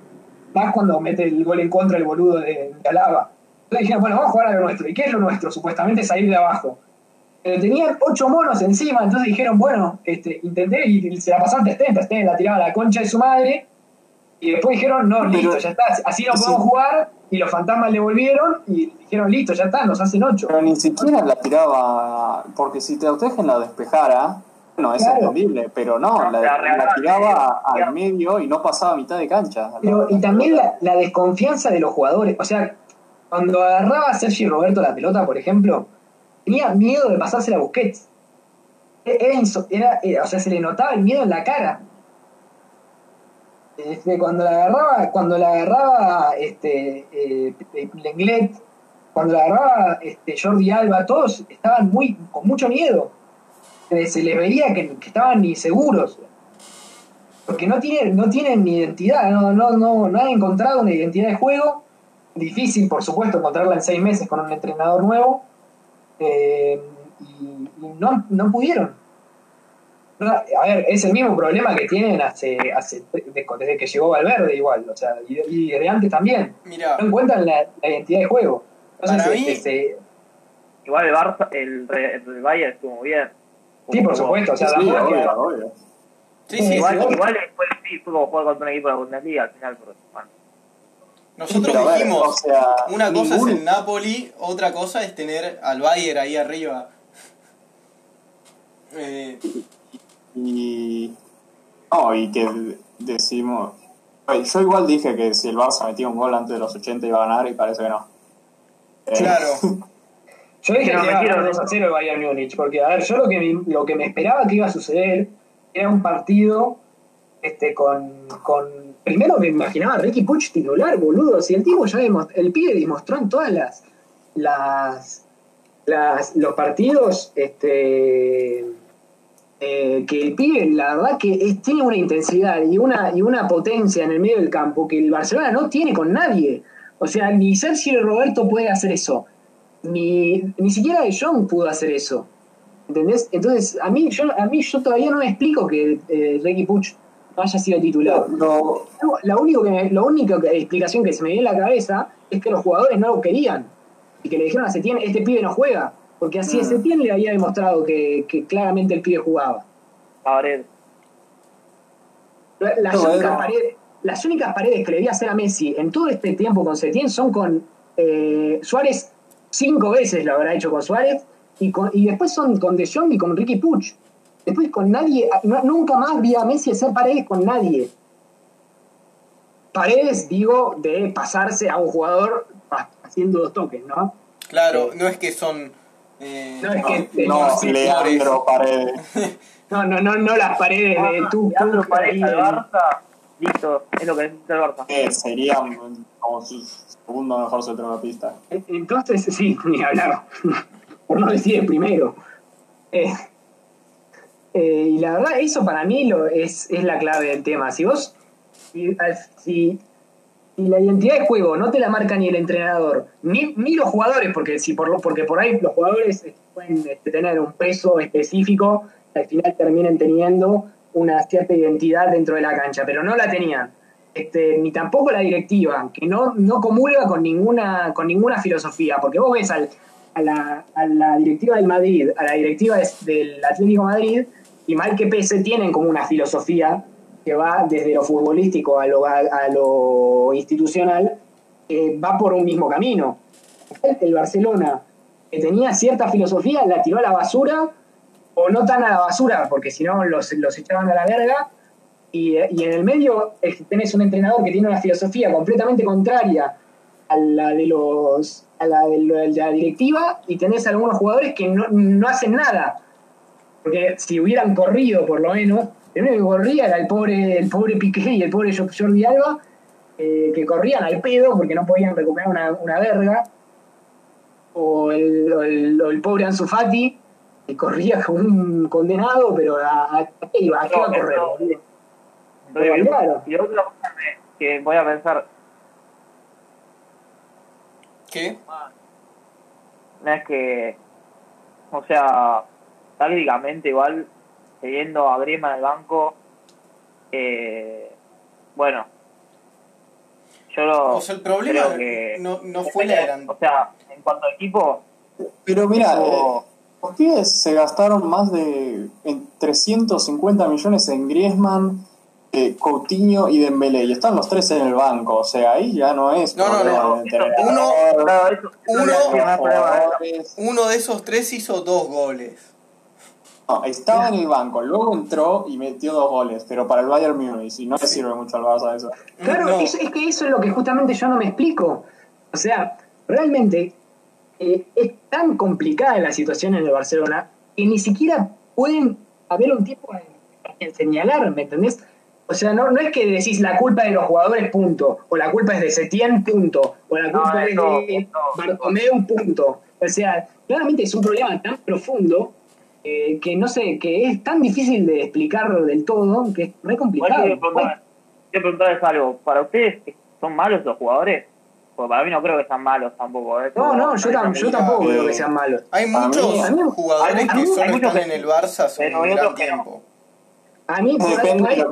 Más cuando mete el gol en contra el boludo de, de Alaba. Entonces dijeron, bueno, vamos a jugar a lo nuestro. ¿Y qué es lo nuestro? Supuestamente salir de abajo. Pero tenían ocho monos encima, entonces dijeron, bueno, este, intenté y se la pasaron Testén, Testén la tiraba a la concha de su madre, Y después dijeron, no, Pero- listo, ya está, así no Sí. podemos jugar. Y los fantasmas le volvieron y dijeron, listo, ya está, nos hacen ocho. Pero ni siquiera la tiraba, porque si te la despejara, bueno, es Claro. entendible, pero no, No, la, la la regalaba, tiraba al medio y no pasaba a mitad de cancha. Pero, y también la, la desconfianza de los jugadores. O sea, cuando agarraba a Sergi Roberto la pelota, por ejemplo, tenía miedo de pasársela a Busquets. Era, era- era- o sea, se le notaba el miedo en la cara. Este, cuando la agarraba, cuando la agarraba este, eh, Lenglet, cuando la agarraba este, Jordi Alba, todos estaban muy, con mucho miedo. Se les veía que, que estaban inseguros porque no tienen, no tienen ni identidad, no, no, no, no han encontrado una identidad de juego. Difícil, por supuesto, encontrarla en seis meses con un entrenador nuevo. Eh, y, y no, no pudieron. No, a ver, es el mismo problema que tienen hace, hace desde que llegó Valverde igual, o sea, y, y desde antes también. Mira, No encuentran la, la identidad de juego. Entonces, Para mí- este, Igual el Barça, el, Re- el Bayern estuvo muy bien. sí, por supuesto, o sea, Sí, que- obvio, obvio. sí, sí, Igual, sí, igual después sí fue como jugar contra un equipo de la Bundesliga al final, pero bueno. Nosotros Pero a ver, dijimos, o sea, una cosa ningún- es el Napoli, otra cosa es tener al Bayern ahí arriba. (laughs) Eh, Y. No, y que decimos. Oye, Yo igual dije que si el Barça metía un gol antes de los 80 iba a ganar y parece que no. Eh, claro, (laughs) Yo dije Pero que iba a metieron- ganar 2 a 0 el Bayern Múnich, porque a ver, yo lo que, me, lo que me esperaba que iba a suceder era un partido este con, con primero me imaginaba a Ricky Puch titular, boludo, si el tipo ya el pibe demostró en todas las los partidos este eh, que el pibe la verdad que tiene una intensidad y una y una potencia en el medio del campo que el Barcelona no tiene con nadie. O sea, ni Sergio Roberto puede hacer eso ni, ni siquiera De Jong pudo hacer eso. ¿Entendés? Entonces, a mí, yo, a mí yo todavía no me explico que eh, Ricky Puch no haya sido titular. Lo- No, La, único que me- la única explicación que se me viene a la cabeza es que los jugadores no lo querían. Y que le dijeron a Setién, este pibe no juega. Porque así Mm. Setién le había demostrado que, que claramente el pibe jugaba. Las, No, únicas paredes, las únicas paredes que le vi hacer a Messi en todo este tiempo con Setién son con eh, Suárez, cinco veces lo habrá hecho con Suárez, y, con, y después son con De Jong y con Ricky Puch. Después con nadie, no- nunca más vi a Messi hacer paredes con nadie. Paredes, digo, de pasarse a un jugador haciendo dos toques, ¿no? claro, no es que son... eh, No, es que- no, sí, Leandro Paredes. (laughs) No, no, no, no las paredes de tú, Leandro tú, Paredes al Barça, listo, es lo que necesita el Barça. que sería como su segundo mejor centrocampista. Entonces, sí, (laughs) ni hablar. Por no decir el primero. Eh, eh, y la verdad, eso para mí lo es, es la clave del tema. Si vos, si, si, la identidad de juego no te la marca ni el entrenador, ni, ni los jugadores, porque si por lo, porque por ahí los jugadores eh, pueden este, tener un peso específico, al final terminen teniendo una cierta identidad dentro de la cancha, pero no la tenían. Este, ni tampoco la directiva, que no, no comulga con ninguna, con ninguna filosofía, porque vos ves al, a, la, a la directiva del Madrid, a la directiva del Atlético Madrid, y mal que pese, tienen como una filosofía que va desde lo futbolístico a lo, a, lo institucional, que va por un mismo camino. El Barcelona, que tenía cierta filosofía, la tiró a la basura, o no tan a la basura, porque si no los, los echaban a la verga, y, y en el medio eh, tenés un entrenador que tiene una filosofía completamente contraria a la de los a la de la directiva y tenés algunos jugadores que no, no hacen nada porque si hubieran corrido por lo menos el único que corría era el pobre el pobre Piqué y el pobre Jordi Alba eh, que corrían al pedo porque no podían recuperar una, una verga o el, o el, o el pobre Ansu Fati que corría como un condenado pero a, a, ¿a qué iba? ¿A qué iba a No, correr? no. Pero, y- Claro. Y otra cosa que voy a pensar, ¿Qué? no es que, o sea, tácticamente igual, teniendo a Griezmann en el banco, eh, bueno, yo lo O sea, el problema creo que no, no fue la o sea, en cuanto a equipo, Pero mira, Tipo- eh, los pibes se gastaron más de en 350 millones en Griezmann, eh, Coutinho y Dembélé, y están los tres en el banco, o sea, ahí ya no es No, no, problema no. Uno-. Uno de esos tres hizo dos goles. No, estaba en el banco, luego entró y metió dos goles, pero para el Bayern Múnich, y no le sirve mucho al Barça eso. Claro, No. eso- es que eso es lo que justamente yo no me explico. O sea, realmente eh, es tan complicada la situación en el Barcelona que ni siquiera pueden haber un tiempo en, en señalar, ¿me entendés? O sea, no, no es que decís la culpa de los jugadores, punto, o la culpa es de Setién, punto, o la No, culpa es no, de no. Bartomeu, punto. O sea, claramente es un problema tan profundo eh, que no sé, que es tan difícil de explicar del todo que es re complicado. quiero preguntar- quiero preguntarles algo. ¿Para ustedes son malos los jugadores? Porque para mí no creo que sean malos tampoco. ¿eh? No, no, yo, tam- yo tampoco Eh, creo que sean malos. Hay muchos mí- jugadores hay que muchos- solo muchos están que- en el Barça hace un gran otros que no. tiempo. A mí, ahí- Depende de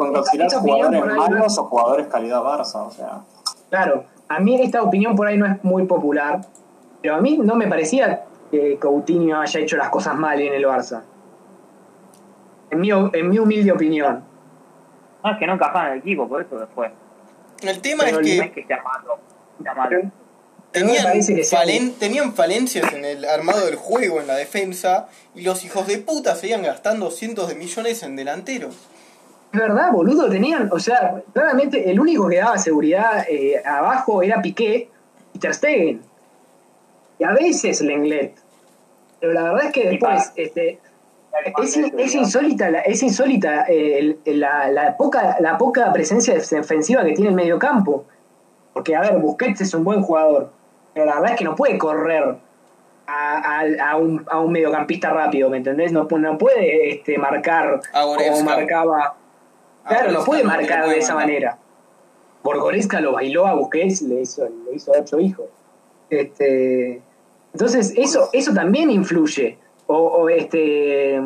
opinión jugadores malos o jugadores calidad Barça, o sea. Claro, a mí esta opinión por ahí no es muy popular, pero a mí no me parecía que Coutinho haya hecho las cosas mal en el Barça. En mi, en mi humilde opinión. No, es que no encajaban en el equipo, por eso después. El tema Pero es el No es que que me tenían, que falen- tenían falencias en el armado del juego, en la defensa, y los hijos de puta seguían gastando cientos de millones en delanteros. Es verdad, boludo, tenían, o sea, claramente el único que daba seguridad eh, abajo era Piqué y Ter Stegen. Y a veces Lenglet. Pero la verdad es que después, este, es, es insólita, la, es insólita eh, el- el- la, la poca, la poca presencia defensiva que tiene el mediocampo. Porque, a ver, Busquets es un buen jugador, pero la verdad es que no puede correr a, a- a un, a un mediocampista rápido, ¿me entendés? No, no puede este, marcar como marcaba. Claro, no puede marcar de esa manera. Borgoresca lo bailó a Busquets, le hizo, le hizo ocho hijos. Este, entonces, eso, eso también influye. O, este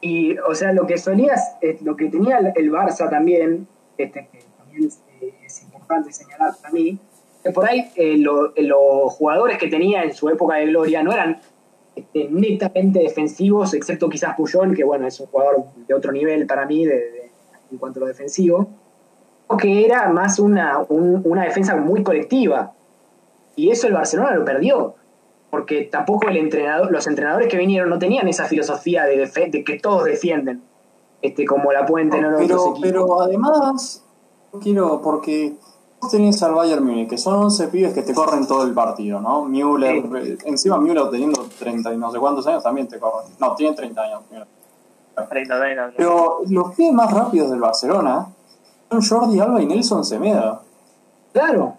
y o sea lo que solías, eh, lo que tenía el Barça también, este, que también es, eh, es importante señalar para mí, que por ahí eh, lo- eh, los jugadores que tenía en su época de gloria no eran este, netamente defensivos, excepto quizás Puyol, que bueno, es un jugador de otro nivel para mí de- en cuanto a lo defensivo, o que era más una, un- una defensa muy colectiva. Y eso el Barcelona lo perdió, porque tampoco el entrenador, los entrenadores que vinieron no tenían esa filosofía de, defe- de que todos defienden, este, como la pueden tener otros Pero, equipos. pero además, yo quiero, porque vos tenés al Bayern Múnich, que son 11 pibes que te corren todo el partido, ¿no? Müller, eh, encima Müller teniendo 30 y no sé cuántos años también te corren. No, tiene 30 años. Müller. 30, 30. Pero los pibes más rápidos del Barcelona son Jordi Alba y Nelson Semedo. Claro,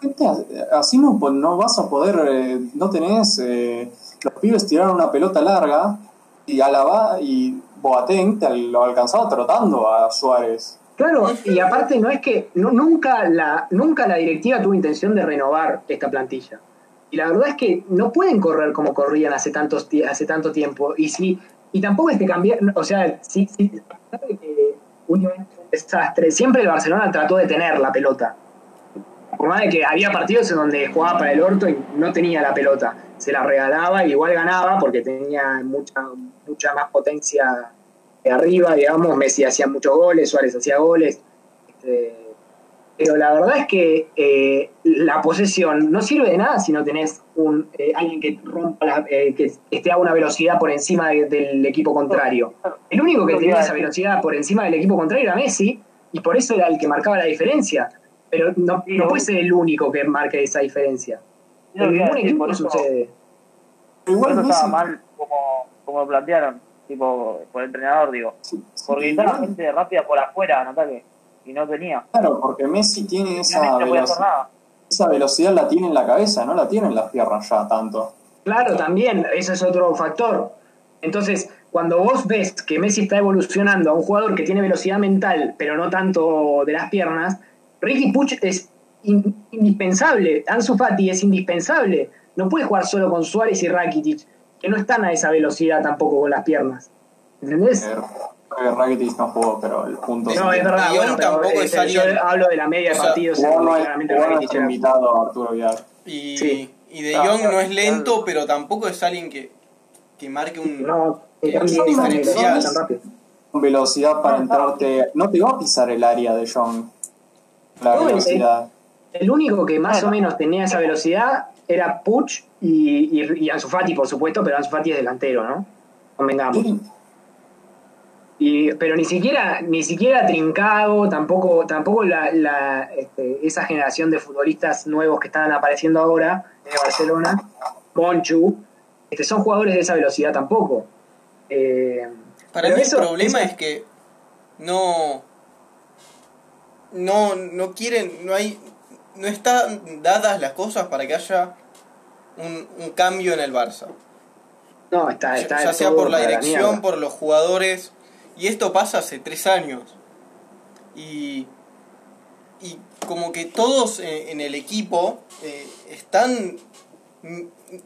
Gente, así no, po- no vas a poder, eh, no tenés, eh, los pibes tiraron una pelota larga y Alaba y Boateng te lo alcanzaba trotando a Suárez. Claro, y aparte no es que no- nunca, la, nunca la directiva tuvo intención de renovar esta plantilla. Y la verdad es que no pueden correr como corrían hace, tantos, hace tanto tiempo. Y si y tampoco es que cambiar, o sea, sí, sí, un desastre, siempre el Barcelona trató de tener la pelota. Por más de que había partidos en donde jugaba para el orto y no tenía la pelota. Se la regalaba y igual ganaba porque tenía mucha, mucha más potencia de arriba, digamos. Messi hacía muchos goles, Suárez hacía goles. Este, pero la verdad es que eh, la posesión no sirve de nada si no tenés un, eh, alguien que rompa, la- eh, que esté a una velocidad por encima de- del equipo contrario. El único que tenía esa velocidad por encima del equipo contrario era Messi, y por eso era el que marcaba la diferencia. Pero no, Sí, no puede ser el único que marque esa diferencia. En ningún equipo no eso- sucede. Igual eso estaba mal como, como lo plantearon, tipo, por el entrenador, digo. sí, sí, Porque estaba igual, gente rápida por afuera en ataque y no tenía. Claro, porque Messi tiene esa no velocidad, esa velocidad la tiene en la cabeza, no la tiene en las piernas ya tanto. Claro, también, ese es otro factor. Entonces, cuando vos ves que Messi está evolucionando a un jugador que tiene velocidad mental, pero no tanto de las piernas, Ricky Puch es in- indispensable, Ansu Fati es indispensable. No puede jugar solo con Suárez y Rakitic, que no están a esa velocidad tampoco con las piernas. ¿Entendés? Eh, que Rakitic no jugó, pero el punto No, es verdad, bueno, pero, tampoco este, es yo alguien- hablo de la media de partidos. no es- invitado Arturo Vidal. Y, Sí. y De Jong no es claro. lento, pero tampoco es alguien que, que marque un... No, Eh, tan rápido. con velocidad para entrarte. No te va a pisar el área de John. La velocidad. El único que más o menos tenía esa velocidad era Puch y, y, y Ansu Fati, por supuesto, pero Ansu Fati es delantero, ¿no? Convengamos. Sí, Y, pero ni siquiera, ni siquiera Trincado, tampoco, tampoco la, la, este, esa generación de futbolistas nuevos que están apareciendo ahora en el Barcelona, Monchu, este, son jugadores de esa velocidad tampoco. Eh, Para mí eso- el problema eso- es que no, no, no quieren, no hay, no están dadas las cosas para que haya un, un cambio en el Barça. No, está, está ya sea por la dirección, por los jugadores. Y esto pasa hace tres años. Y, y como que todos en, en el equipo eh, están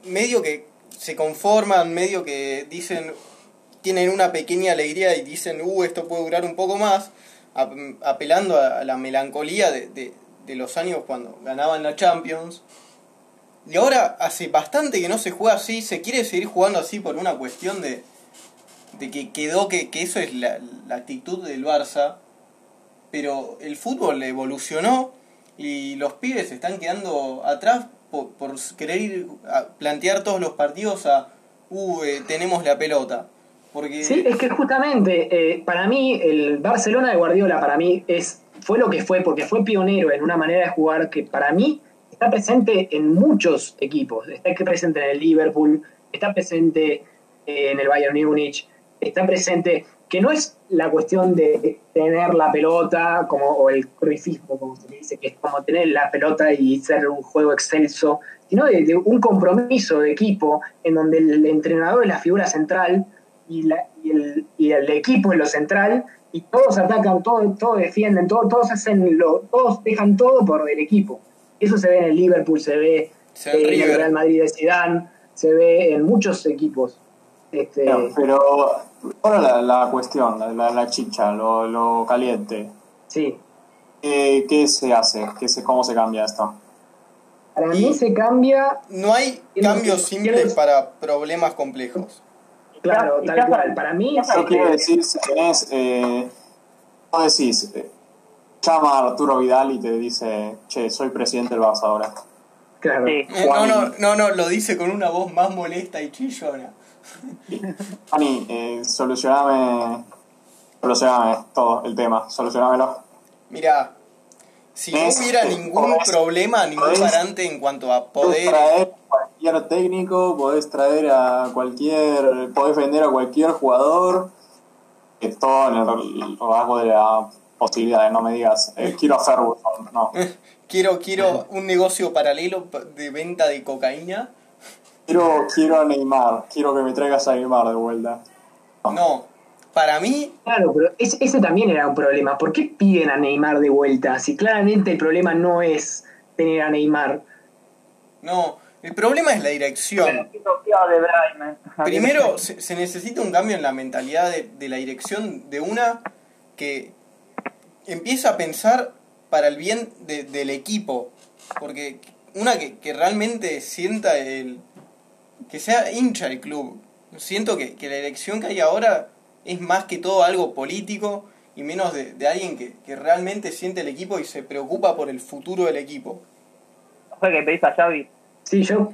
medio que se conforman, medio que dicen, tienen una pequeña alegría y dicen, uh, esto puede durar un poco más, apelando a, la melancolía de, de- de los años cuando ganaban la Champions. Y ahora hace bastante que no se juega así, se quiere seguir jugando así por una cuestión de, de que quedó que, que eso es la, la actitud del Barça, pero el fútbol evolucionó y los pibes se están quedando atrás por, por querer ir a plantear todos los partidos a, uh, eh, tenemos la pelota. Porque Sí, es que justamente eh, para mí el Barcelona de Guardiola para mí es fue lo que fue porque fue pionero en una manera de jugar que para mí está presente en muchos equipos. Está presente en el Liverpool, está presente eh, en el Bayern Múnich, está presente que no es la cuestión de tener la pelota como o el cruifismo como se dice que es como tener la pelota y ser un juego excelso, sino de, de un compromiso de equipo en donde el entrenador es la figura central y, la- y el, y el equipo es lo central y todos atacan, todos, todos defienden, todos, todos hacen lo, todos dejan todo por el equipo. Eso se ve en el Liverpool, se ve Se en eh, en el. Real Madrid de Zidane, se ve en muchos equipos. Este, Pero, pero ahora la, la cuestión, la, la, la chicha, lo, lo caliente. sí. ¿Qué, qué se hace? ¿Qué se, ¿Cómo se cambia esto? Para mí se cambia, no hay cambios simples para problemas complejos. Claro, tal cual. Para mí, ya- Yo se- quiero decir, si tenés, eh, no decís, eh, llama a Arturo Vidal y te dice, che, soy presidente del Barça ahora. claro. Sí. Eh, no, no, no, no, lo dice con una voz más molesta y chillona. (laughs) Ani, eh, solucioname, solucioname todo el tema, solucionámelo. Mira, si no hubiera eh, ningún problema, ningún parante en cuanto a poder... traer cualquier técnico, podés traer a cualquier, podés vender a cualquier jugador, que todo en el rasgo de la posibilidad, no me digas, eh, (laughs) quiero a Ferguson, no. (laughs) Quiero, quiero un negocio paralelo pa- de venta de cocaína. Quiero, quiero a Neymar, quiero que me traigas a Neymar de vuelta. No, para mí, Claro, pero ese, ese también era un problema. ¿Por qué piden a Neymar de vuelta? Si claramente el problema no es tener a Neymar. no. El problema es la dirección. (laughs) Primero, se, se necesita un cambio en la mentalidad de, de la dirección de una que empieza a pensar para el bien de- del equipo. Porque una que, que realmente sienta el. que sea hincha el club. Siento que, que la elección que hay ahora es más que todo algo político y menos de, de alguien que, que realmente siente el equipo y se preocupa por el futuro del equipo. Fue que pedís a Xavi. Sí, yo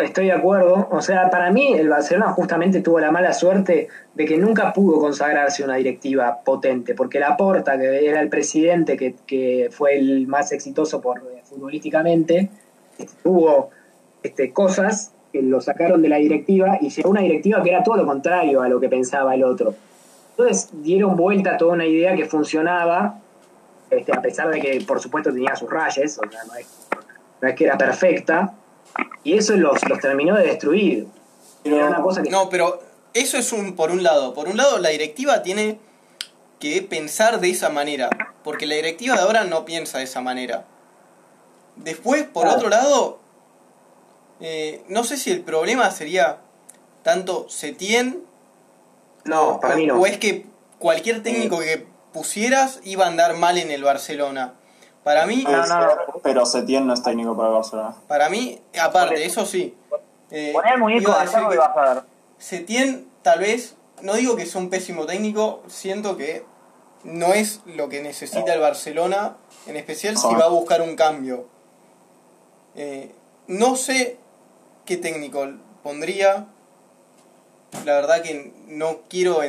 estoy de acuerdo. O sea, para mí el Barcelona justamente tuvo la mala suerte de que nunca pudo consagrarse una directiva potente, porque Laporta, que era el presidente que, fue el más exitoso por eh, futbolísticamente, este, tuvo este, cosas que lo sacaron de la directiva y llegó una directiva que era todo lo contrario a lo que pensaba el otro. Entonces dieron vuelta a toda una idea que funcionaba, este, a pesar de que por supuesto tenía sus rayes, o sea, no es que era perfecta, y eso los, los terminó de destruir. Pero- Era una cosa que No, pero eso es un por un lado. Por un lado, la directiva tiene que pensar de esa manera, porque la directiva de ahora no piensa de esa manera. Después, por Claro. otro lado, eh, no sé si el problema sería tanto Setien No, para mí no. o es que cualquier técnico que pusieras iba a andar mal en el Barcelona. Para mí, No, no, ser, no. pero Setién no es técnico para el Barcelona. para mí, aparte, eso sí. eh, Poner el muñeco a y vas a ver. Setien tal vez no digo que sea un pésimo técnico, siento que no es lo que necesita el Barcelona, en especial si va a buscar un cambio. Eh, no sé qué técnico pondría, la verdad que no quiero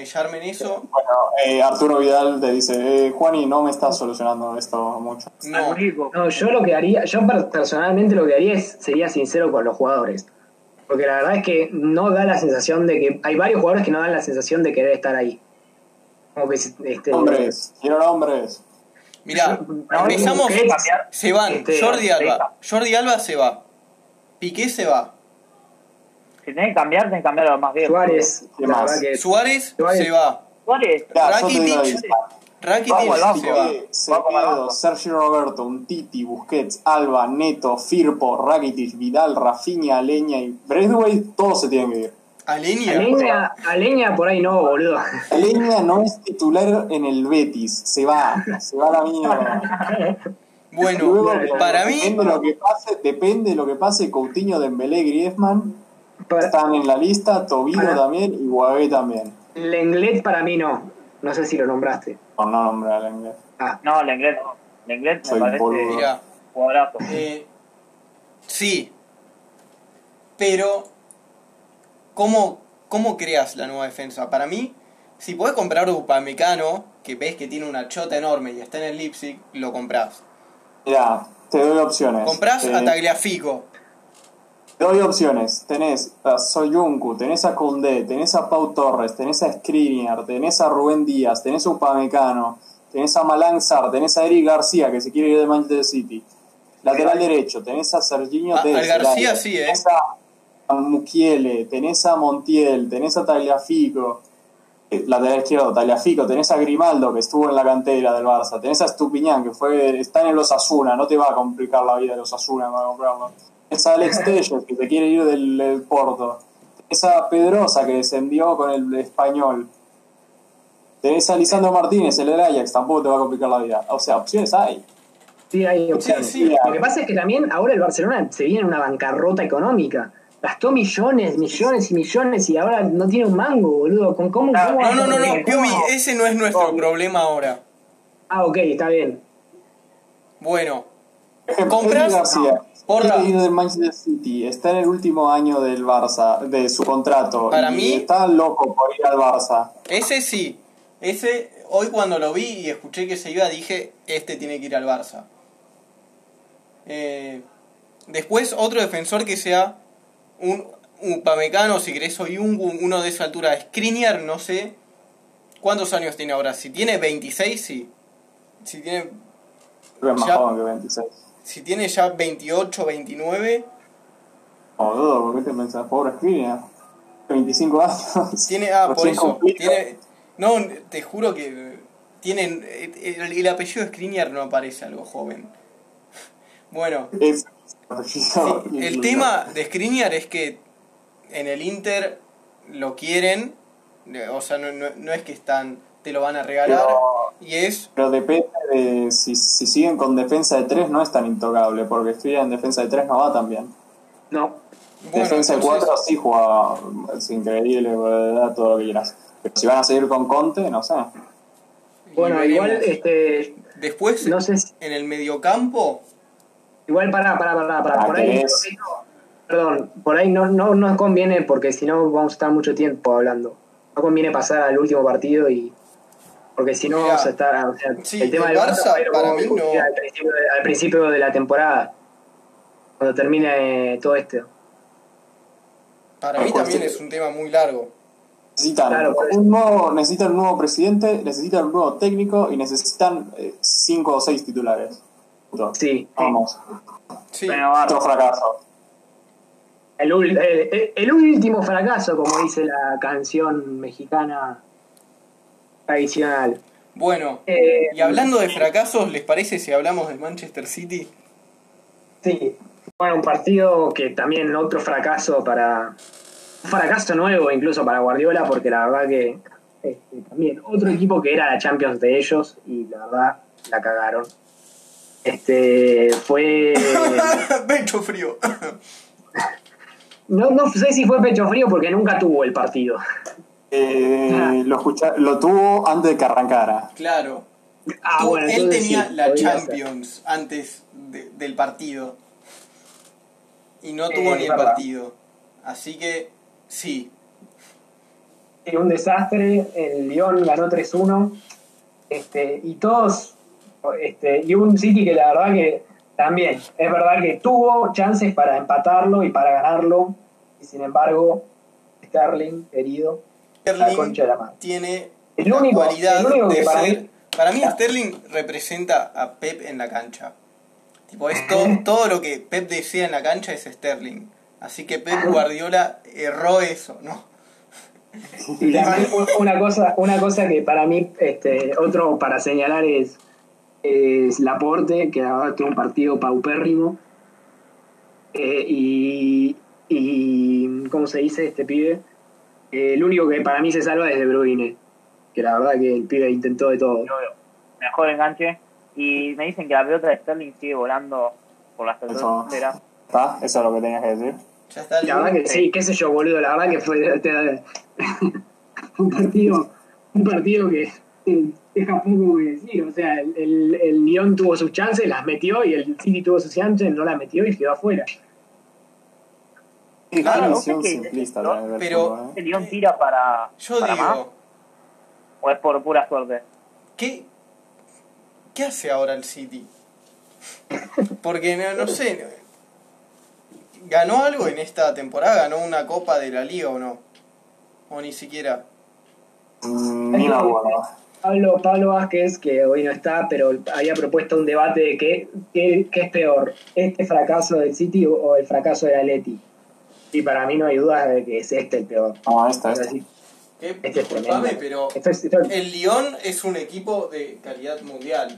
entremellarme en eso. Bueno, eh, Arturo Vidal te dice, eh, Juani, no me estás solucionando esto mucho. No, No, yo lo que haría, yo per- personalmente lo que haría es, sería sincero con los jugadores. Porque la verdad es que no da la sensación de que, hay varios jugadores que no dan la sensación de querer estar ahí. Como que, este, Hombres, quiero nombres. Mirá, No, empezamos, se van, Este, Jordi Alba. Jordi Alba se va, Piqué se va, Si tenés que cambiar, tenés que cambiar a los más viejos. Suárez, ¿Qué la más? que Suárez Suárez. se va, Suárez, Rakitic. Rakitic se va. Banco. Sergio Roberto, Untiti, Busquets, Alba, Neto, Firpo, Rakitic, Vidal, Rafinha, Aleña y Bradway, todos se tienen que ir. Aleña, Aleña, Aleña por ahí no, boludo. Aleña no es titular en el Betis, se va, se va a la mierda. bueno, Luego, para mí, depende de lo que pase, depende de lo que pase, Coutinho, Dembélé, Griezmann Para- están en la lista, Tobino Para- también y Guavé también. Lenglet para mí no. No sé si lo nombraste. Por no nombrar al inglés. Ah, no, Lenglet, Lenglet me Soy parece. Mirá. jugadorazo. eh, sí, pero ¿cómo, ¿cómo creas la nueva defensa? Para mí, si podés comprar a Upamecano, que ves que tiene una chota enorme y está en el Leipzig, lo comprás. Mirá, te doy opciones. Comprás Eh, a Tagliafico, Te doy opciones. Tenés a Soyuncu, tenés a Condé, tenés a Pau Torres, tenés a Skriniar, tenés a Rubén Díaz, tenés a Upamecano, tenés a Malang tenés a Eric García, que se quiere ir de Manchester City. Lateral derecho, tenés a Serginho Ah, García sí, ¿eh? Tenés a Mukiele, tenés a Montiel, tenés a Tagliafico. eh, Lateral izquierdo, Tagliafico, tenés a Grimaldo, que estuvo en la cantera del Barça, tenés a Estupiñán, que fue, está en los Asuna, no te va a complicar la vida de los Asuna para comprarlo. Tenés a Alex Telles, que se quiere ir del, del Porto. Tenés a Pedrosa, que descendió con el español. Tenés a Lisandro Martínez, el del Ajax, tampoco te va a complicar la vida. O sea, opciones hay. sí, hay opciones. Sí, sí. Lo que pasa es que también ahora el Barcelona se viene en una bancarrota económica. Gastó millones, millones y millones y ahora no tiene un mango, boludo. ¿Con cómo, No, cómo No, no, no, no, ¿Cómo? Piumi, ese no es nuestro Oh. problema ahora. Ah, ok, está bien. Bueno, ¿Compras? Porra. Ir del Manchester City, está en el último año del Barça, de su contrato. Para y mí- Está loco por ir al Barça. ese sí. Ese, hoy cuando lo vi y escuché que se iba, dije, este tiene que ir al Barça. Eh, después, otro defensor que sea un Upamecano, si querés, o Yungu, uno de esa altura. Skriniar, no sé. ¿Cuántos años tiene ahora? Si tiene 26, sí. Si tiene, que es más Ya. joven que 26. Si tiene ya 28, 29, No, dudo, ¿por qué te pensás? Pobre Skriniar. 25 años. Tiene, ah, por eso. Tiene, no, te juro que tienen. El, el apellido de Skriniar no aparece algo joven. Bueno, Es- sí, (laughs) el tema de Skriniar es que en el Inter lo quieren. O sea, no, no, no es que están. Te lo van a regalar. Y es. Pero depende de si, si siguen con defensa de 3 no es tan intocable, porque Skriniar en defensa de 3 no va tan bien. No. Bueno, defensa de entonces- 4 sí juega, es increíble, da todo lo que quieras. Pero si van a seguir con Conte, no sé. Bueno, veremos. igual, este, Después, no sé si- en el mediocampo. igual para, para, para, para, por ¿qué ahí, es? perdón, por ahí no, no nos conviene porque si no vamos a estar mucho tiempo hablando. No conviene pasar al último partido y porque si no vamos a estar, o sea, sí, el tema el del Barça, para mí no. al, principio de, al principio de la temporada, cuando termine todo esto. Para mí también es un tema muy largo. Necesitan, Claro, pues. un nuevo, necesitan un nuevo presidente, necesitan un nuevo técnico y necesitan 5 o 6 titulares. Sí, Vamos, Sí. Otro fracaso. el, ul- el- el- el último fracaso, como dice la canción mexicana tradicional. Bueno, Eh, y hablando de fracasos, ¿les parece si hablamos del Manchester City? Sí, bueno, un partido que también otro fracaso para. Un fracaso nuevo incluso para Guardiola, porque la verdad que este, también otro equipo que era la Champions de ellos y la verdad la cagaron. Este fue. (laughs) Pecho frío. (laughs) No, no sé si fue pecho frío porque nunca tuvo el partido. Eh, lo, escucha- lo tuvo antes de que arrancara. Claro. Ah, Tú- bueno, él tenía sí, la ser. Champions antes de- del partido. Y no Eh, tuvo ni el verdad. partido. Así que, sí. Sí, un desastre. El Lyon ganó 3-1. Este, y todos. Este, y un City que la verdad que también es verdad que tuvo chances para empatarlo y para ganarlo. Y sin embargo, Sterling herido. La Sterling la tiene El la único- cualidad el único que de para ser. mí- Para mí, Sterling representa a Pep en la cancha. Tipo, es todo, (laughs) todo lo que Pep desea en la cancha es Sterling. Así que Pep Guardiola erró eso, ¿no? Y también un- una cosa, una cosa que para mí, este, otro para señalar es, es Laporte, que ahora tuvo un partido paupérrimo. Eh, y, y, ¿cómo se dice este pibe? Eh, el único que para mí se salva es De Bruyne. Que la verdad que el pibe intentó de todo. Mejor enganche. Y me dicen que la pelota de Sterling sigue volando por las fronteras. ¿Está? Eso es lo que tenías que decir. Ya está La verdad que sí, qué sé yo, boludo. La verdad que fue te- (laughs) un partido, un partido que deja poco que decir. O sea, el, el, el Lyon tuvo sus chances, las metió, y el City tuvo sus chances, no las metió y quedó afuera. Qué Claro, visión ¿vos qué? simplista ¿No? tenés del Pero- fútbol, ¿eh? ¿El Lyon tira para, Yo para más? digo, ¿O es por pura suerte? ¿qué, ¿qué hace ahora el City? Porque no, no sé, ¿ganó algo en esta temporada? ¿Ganó una copa de la liga o no? O ni siquiera. Mm. Pablo, Pablo Vázquez, que hoy no está, pero había propuesto un debate de qué, qué, qué es peor, este fracaso del City o, o el fracaso del Atleti. Y para mí no hay duda de que es este el peor. No, esta, Es esta. decir, Eh, Este es disculpame, tremendo. pero esto es- esto es- el Lyon es un equipo de calidad mundial.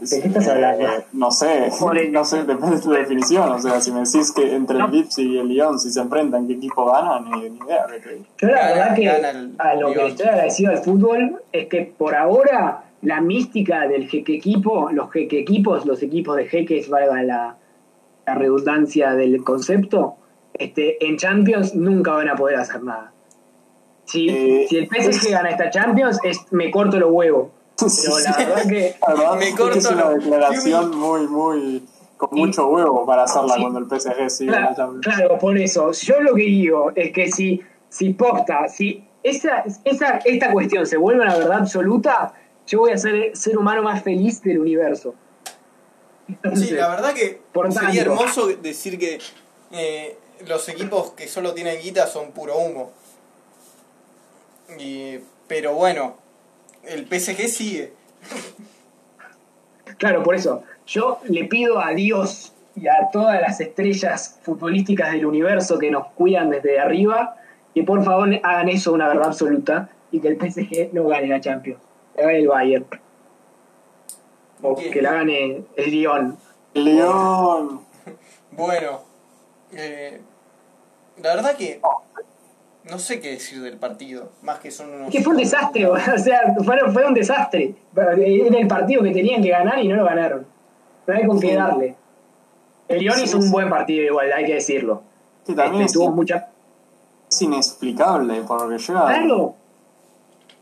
¿De qué estás hablando? Eh, no sé, no sé, depende de tu definición. O sea, si me decís que entre el Leipzig y el Lyon, si se enfrentan, ¿qué equipo gana? Ni, ni idea. ¿viste? Yo la verdad que el a lo que Lyon. estoy agradecido al fútbol es que por ahora la mística del jeque equipo, los jeque equipos, los equipos de jeques, valga la, la redundancia del concepto, este, en Champions nunca van a poder hacer nada. Si, Eh, si el PSG gana esta Champions, es, me corto los huevos. Pero la verdad que La verdad Me es que corto es una declaración muy, muy. con mucho huevo para hacerla Sí. cuando el PSG sigue en la Claro, Champions. claro, por eso. Yo lo que digo es que si, si posta, si esa, esa, esta cuestión se vuelve una verdad absoluta, yo voy a ser el ser humano más feliz del universo. Entonces, Sí, la verdad que por sería tanto. hermoso decir que eh, los equipos que solo tienen guita son puro humo. Y, pero bueno, el PSG sigue. Claro, por eso. Yo le pido a Dios y a todas las estrellas futbolísticas del universo que nos cuidan desde arriba que por favor hagan eso una verdad absoluta y que el PSG no gane la Champions. Que gane el Bayern. O Bien. que la gane el Lyon. León. (laughs) Bueno, eh, la verdad que no sé qué decir del partido, más que son unos... Es que fue un desastre, (laughs) o sea, fue, fue un desastre. Era el partido que tenían que ganar y no lo ganaron. No hay con qué darle. El Lyon Sí, hizo un buen partido igual, hay que decirlo. Que también Este, es, tuvo mucha... es inexplicable, porque lleva Claro.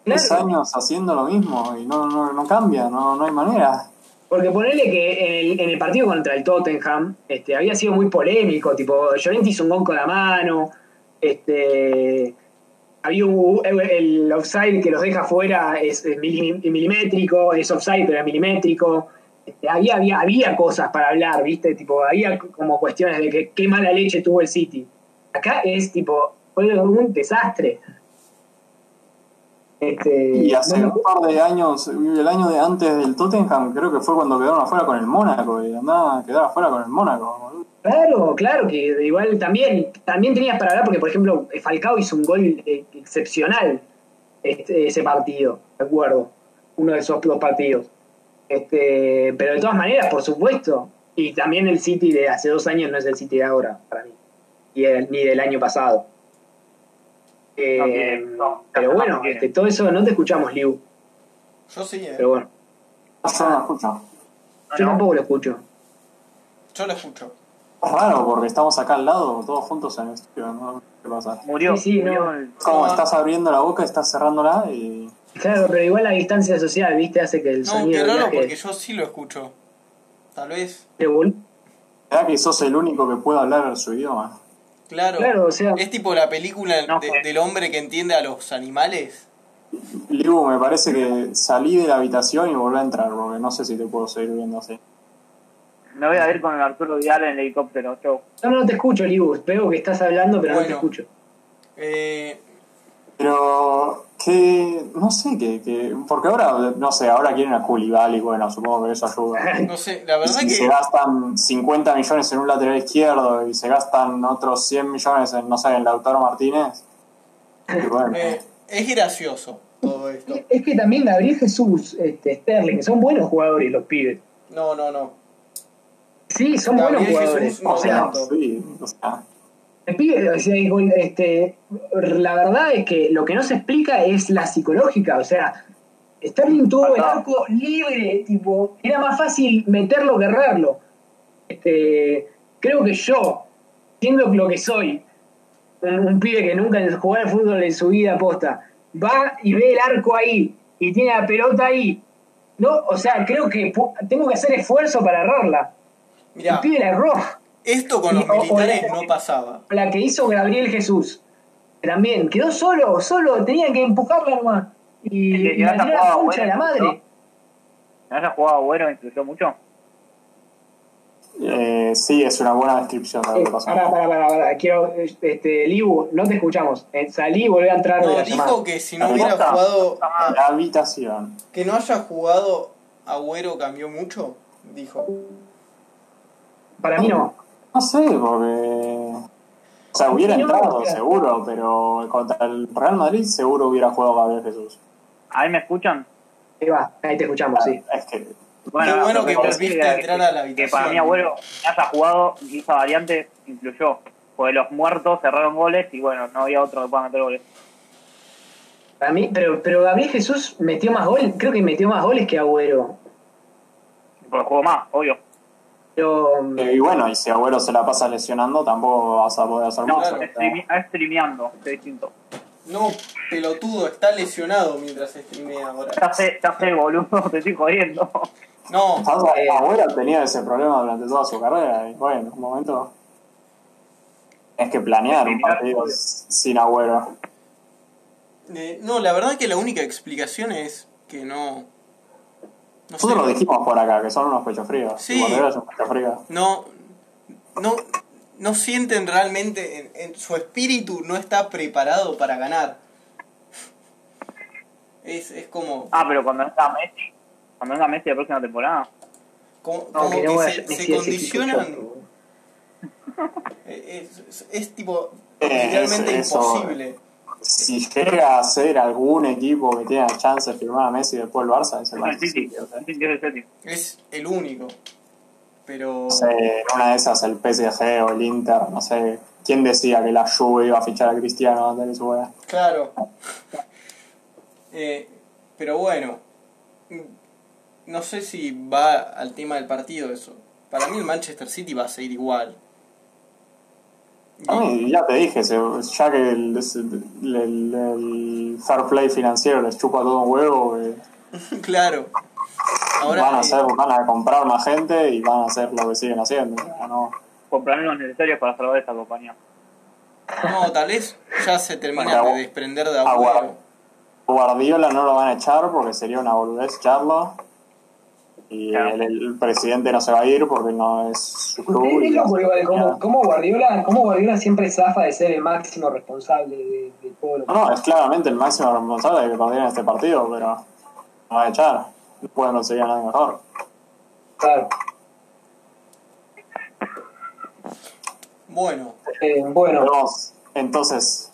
Tres Claro. años haciendo lo mismo y no, no, no cambia, no, no hay manera. Porque ponerle que en el, en el partido contra el Tottenham este, había sido muy polémico, tipo, Llorente hizo un gol con la mano, este, había un, el offside que los deja fuera es, es mili- milimétrico, es offside pero es milimétrico, este, había, había, había cosas para hablar, ¿viste? Tipo, había como cuestiones de que qué mala leche tuvo el City. Acá es tipo, fue un desastre. Este, Y hace un par de años, el año de antes del Tottenham, creo que fue cuando quedaron afuera con el Mónaco, y andaba a quedar afuera con el Mónaco. Claro, claro, que igual también, también tenías para hablar, porque por ejemplo, Falcao hizo un gol excepcional este, ese partido, recuerdo, uno de esos dos partidos. Este, pero de todas maneras, por supuesto, y también el City de hace dos años no es el City de ahora, para mí, y el- ni del año pasado. Eh, No tiene- no, pero no bueno, este, todo eso no te escuchamos, Liu, Yo sí, eh. pero bueno, Yo no escucho. yo no. tampoco lo escucho. yo lo escucho. Es raro porque estamos acá al lado, todos juntos en el estudio, ¿no? ¿Qué pasa? Murió. Sí, sí, murió no. el- Como No. estás abriendo la boca, estás cerrándola y. Claro, pero igual la distancia social, ¿viste? Hace que el No, sonido qué raro viaje porque yo sí lo escucho. Tal vez. ¿Será que sos el único que puede hablar su idioma? Claro. Claro, o sea, Es tipo la película No, de- fue. del hombre que entiende a los animales. Liu, me parece que salí de la habitación y volví a entrar, porque no sé si te puedo seguir viendo así. Me voy a ir con el Arturo Vidal en el helicóptero. Chau. no, no te escucho, Libu. Veo que estás hablando, pero no te escucho. Eh, Pero que no sé que, que porque ahora no sé ahora quieren a Koulibaly bueno supongo que eso ayuda (laughs) no sé, la Y verdad si se que. gastan 50 millones en un lateral izquierdo y se gastan otros 100 millones en no sé en Lautaro Martínez y bueno (laughs) eh, es gracioso todo esto. Es que también Gabriel Jesús, este, Sterling, son buenos jugadores los pibes. No, no, no. Sí, son Gabriel buenos jugadores. Jesús, no o sea, tanto. sí, o sea, este, la verdad es que lo que no se explica es la psicológica. O sea, Sterling tuvo el arco libre, tipo, era más fácil meterlo que errarlo. Este, creo que yo, siendo lo que soy, un, un pibe que nunca jugó al fútbol en su vida posta, va y ve el arco ahí y tiene la pelota ahí. No, o sea, creo que tengo que hacer esfuerzo para errarla. Mira, El pibe la erró. Esto con los Y- o- o militares la- no pasaba. La que hizo Gabriel Jesús. También, quedó solo, solo, tenían que empujarla nomás. Y, Sí, y la la jugaba de la bueno, madre. ¿No haya jugado Agüero influyó mucho? eh, sí es una buena descripción de lo que pasó pará, pará, pará, pará. Quiero, este, Libu, no te escuchamos. Eh, salí y volví a entrar de No, la dijo llamada. que si no hubiera jugado. la habitación Que no haya jugado Agüero cambió mucho, dijo. Para mí no. No sé porque o sea hubiera entrado seguro pero contra el Real Madrid seguro hubiera jugado Gabriel Jesús ¿Ahí me escuchan? Ahí va, ahí te escuchamos, sí. es que Qué bueno que volviste a entrar a la Que para habitación. Agüero que haya jugado y esa variante influyó. Porque los muertos cerraron goles y bueno, no había otro que pueda meter goles. Para mí, pero, pero Gabriel Jesús metió más goles, creo que metió más goles que Agüero. Porque jugó más, obvio. Pero Eh, y bueno, y si Agüero se la pasa lesionando, tampoco vas a poder hacer No, mucho. claro. streame- streameando, es distinto. No, pelotudo, está lesionado mientras streamea ahora. Ya sé, ya sé, boludo, (laughs) te estoy jodiendo. No, Eh. Agüero tenía ese problema durante toda su carrera y bueno, en un momento es que planear un partido sin Agüero. eh, no, la verdad que la única explicación es que no. No sé, Nosotros lo dijimos por acá, que son unos pechos fríos. Sí. Es un pecho frío. no, no, no sienten realmente, en, en su espíritu no está preparado para ganar. Es, es como, Ah, pero cuando venga Messi, cuando venga Messi la próxima temporada, como, no, como que que se, se equipo condicionan. (laughs) Es, es- es tipo realmente es- eso, imposible. Si llega a ser algún equipo que tenga chance de firmar a Messi después el Barça, es el Manchester City, es el único. Pero. No sé, en una de esas el PSG o el Inter, no sé. ¿Quién decía que la Juve iba a fichar a Cristiano antes de su boda? Claro. Eh, pero bueno, no sé si va al tema del partido eso. Para mí el Manchester City va a seguir igual. A mí, ya te dije, ya que el, el- el- el fair play financiero les chupa todo un huevo, eh, (laughs) claro. Ahora, van, a hacer, van a comprar más gente y van a hacer lo que siguen haciendo. no- Comprarán los necesarios para salvar esta compañía. no, tal vez ya se termina de desprender de. Agüero. Guardiola no lo van a echar porque sería una boludez echarlo. Y Claro. el, el presidente no se va a ir porque no es su club. Es y loco igual, ya. como, como Guardiola, como Guardiola siempre zafa de ser el máximo responsable de, de todo lo que No, no, es claramente el máximo responsable de que perdieron este partido, pero no va a echar. No pueden conseguir a nadie mejor. Claro. Bueno, Eh, bueno, Veremos entonces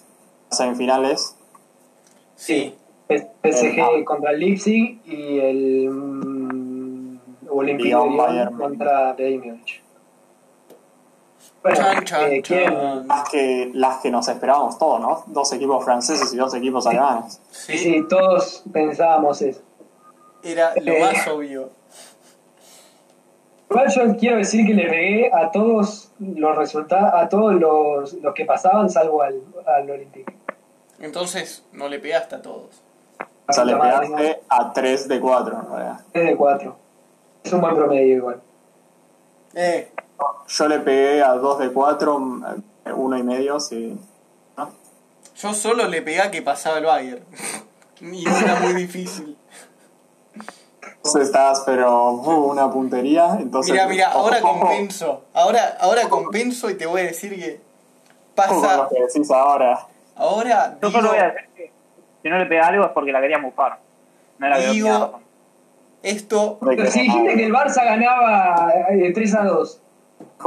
las semifinales. sí. P- PSG Ah. contra el Leipzig y el mm, Olympique Lyon, Bayern. contra Bayern Múnich. Bueno, Chan, chan, eh, ¿quieren- chan. Las que, las que nos esperábamos todos, ¿no? Dos equipos franceses y dos equipos alemanes. Sí, Sí, todos pensábamos eso. era lo Eh. más obvio. Igual yo quiero decir que le pegué a todos los resultados, a todos los, los que pasaban, salvo al, al Olympique. Entonces no le pegaste a todos. O sea, le pegaste a 3 de 4 en realidad. 3 de 4. Es un buen promedio igual. Eh, Yo le pegué a 2 de 4, 1 y medio, sí. ¿No? yo solo le pegué a que pasaba el Bayern. (laughs) y no era muy difícil. Entonces estás, pero uh, una puntería. Entonces, Mira, mira, ahora (laughs) compenso. Ahora, ahora compenso y te voy a decir que pasa. lo que decís ahora. Ahora Yo digo, solo voy a decir que si no le pega algo es porque la quería mufar. No era que Digo- razón. Esto. De Pero si dijiste que el Barça ganaba eh, 3 a 2.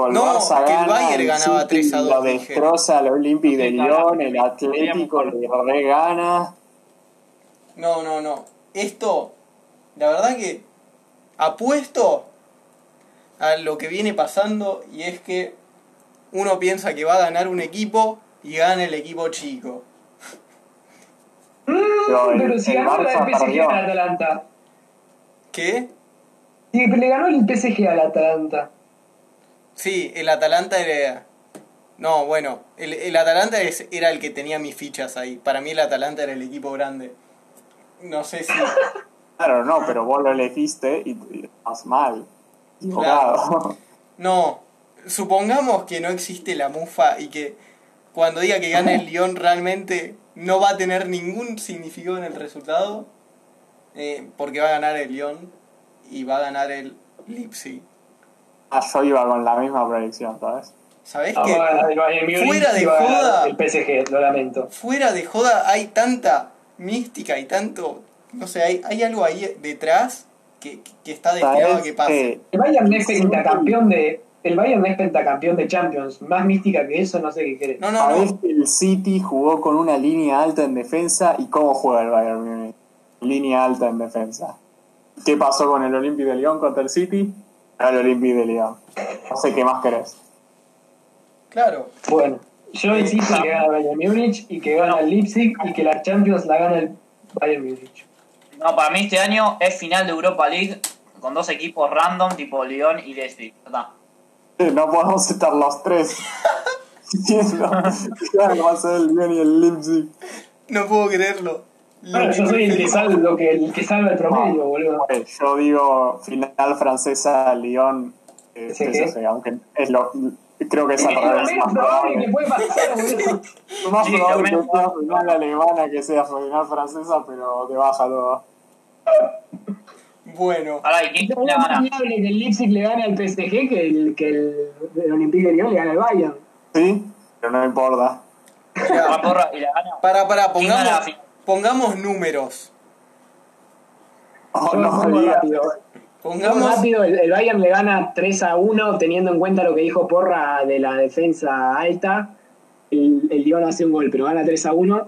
el No, Barça que el Bayern ganaba City 3 a 2, Lo destroza el Olympique de Lyon, el Atlético le re gana. No, no, no. Esto, la verdad que apuesto a lo que viene pasando y es que uno piensa que va a ganar un equipo y gana el equipo chico. Pero el- pero si el ganó la Barça del PSG al Atalanta. ¿Qué? Sí, le ganó el PSG al Atalanta. Sí, el Atalanta era... No, bueno, el, el Atalanta es- era el que tenía mis fichas ahí. Para mí el Atalanta era el equipo grande. No sé si... (laughs) Claro, no, pero vos lo elegiste y, y estás mal. No, supongamos que no existe la mufa y que cuando diga que gane el (laughs) Lyon realmente no va a tener ningún significado en el resultado, eh, porque va a ganar el Lyon y va a ganar el Leipzig. Ah, yo iba con la misma predicción, ¿sabes? ¿Sabés a Bayern Múnich Fuera de a joda. El PSG, lo lamento. Fuera de joda hay tanta mística y tanto... No sé, hay, hay algo ahí detrás que, que está destinado a ¿Sabes que pase. El Bayern es pentacampeón de. El Bayern es pentacampeón de Champions. Más mística que eso, no sé qué querés. No, no, ¿Sabés no. que el City jugó con una línea alta en defensa y cómo juega el Bayern Múnich? Línea alta en defensa. ¿Qué pasó con el Olympique de Lyon contra el City? El Olympique de Lyon. No sé qué más querés. Claro. Bueno, yo insisto que gana el Bayern Múnich y que gana el Leipzig y que la Champions la gana el Bayern Múnich. No, para mí este año es final de Europa League con dos equipos random tipo Lyon y Leipzig. No podemos estar los tres. (laughs) Diciendo que va a ser el Lyon y el Leipzig. No puedo creerlo. Bueno, yo soy el que salva, lo que, el que salva el promedio, boludo. Eh, Yo digo final francesa, Lyon, eh, aunque es lo, creo que es al revés. menos Más probable que probable, puede pasar, boludo. más Sí, probable lo que sea final alemana que sea final francesa, pero te baja todo. Bueno. Ahora, ¿y quién Es más que el Leipzig le gane al PSG que el, que el, el Olympique de Lyon le gane al Bayern. Sí, pero no importa. La gana. Para, para, ¿Quién gana la pongamos? Pongamos números. Oh, no rápido. Pongamos. rápido, el, el Bayern le gana 3 a 1 teniendo en cuenta lo que dijo Porra de la defensa alta. El, el Lyon hace un gol, pero gana 3 a 1.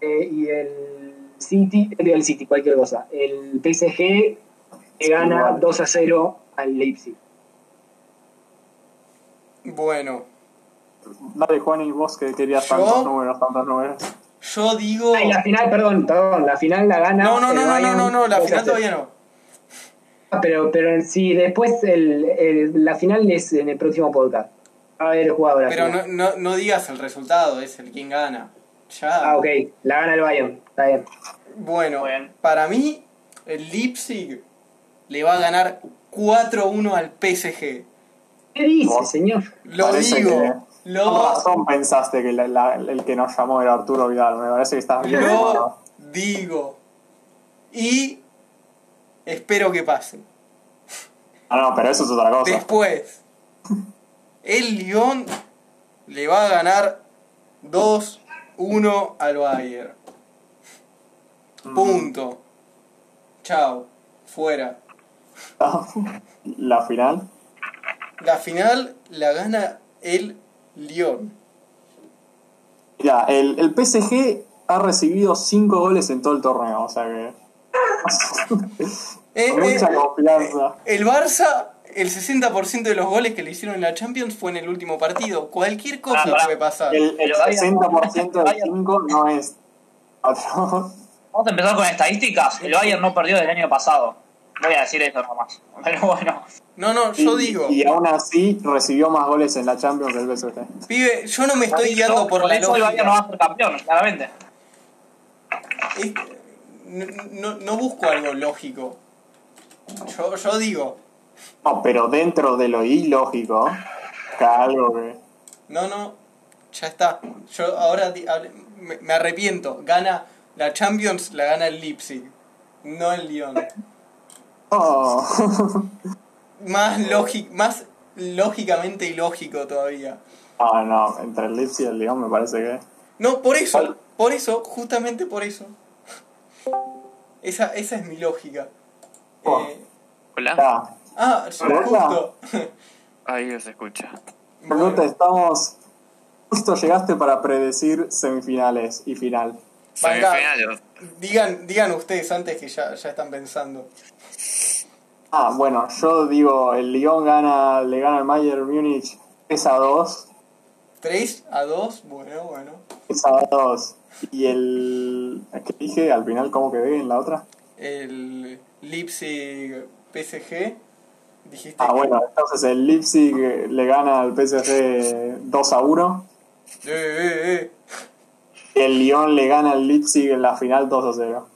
Eh, y el City, el City, cualquier cosa. El PSG le gana igual. 2 a 0 al Leipzig. Bueno, Dale, Juan, y vos que querías tantos números, tantos números. Yo digo. Ah, y la final, perdón, perdón, la final la gana. No, no, no, no, no, no, no, la 2 a final 0. todavía no. Ah, Pero, pero sí, después el, el- la final es en el próximo podcast. Va a haber jugado la Pero final. no, no, no digas el resultado, es el quien gana. Ya. Ah, ok, la gana el Bayern, está bien. Bueno, para mí, el Leipzig le va a ganar 4-1 al PSG. ¿Qué dice, señor? Lo Parece digo. que- Con Lo, razón pensaste que la- la- el que nos llamó era Arturo Vidal. Me parece que estás bien. lo digo. Y espero que pase. Ah, no, pero eso es otra cosa. Después, el Lyon le va a ganar 2-1 al Bayern. Punto. Chao. Fuera. (laughs) La final. La final la gana el Lyon. Ya, el, el PSG ha recibido 5 goles en todo el torneo, o sea que. (laughs) Eh, con eh, mucha confianza. el Barça, el 60% de los goles que le hicieron en la Champions fue en el último partido. Cualquier cosa Ah, puede pasar. El, el Pero Bayern- 60% de Bayern- 5 no es. cuatro. Vamos a empezar con estadísticas. El Bayern no perdió del año pasado. Voy a decir eso nomás. (laughs) Pero bueno. No, no, yo Y- digo, Y aún así recibió más goles en la Champions que el PSG. pibe, yo no me estoy guiando por la eso el Bayern no va a lógica. ser campeón, claramente. Es- No, no, no busco algo lógico. Yo, yo digo, No, pero dentro de lo ilógico, algo que. no, no, ya está. Yo ahora me, me arrepiento. Gana la Champions, la gana el Leipzig, no el Lyon. Oh. (laughs) Más, lógic, más lógicamente ilógico todavía. Ah, no, entre el Leipzig y el Lyon me parece que. No, por eso, por eso, justamente por eso. (laughs) Esa, esa es mi lógica. Oh. Eh, Hola. Ah, ¿Verdad? justo. (laughs) Ahí os escucha. Pregunta, estamos. Justo llegaste para predecir semifinales y final. Semifinales. Digan, digan ustedes antes que ya, ya están pensando. Ah, bueno, yo digo, el Lyon gana, le gana al Bayern Múnich 3 a 2. 3 a 2, bueno, bueno. 3 a 2. Y el. ¿Qué dije al final? ¿Cómo quedé en la otra? El Leipzig PSG, dijiste. Ah, bueno, entonces el Leipzig le gana al PSG 2 a 1. Eh, eh, eh. Y el Lyon le gana al Leipzig en la final 2 a 0.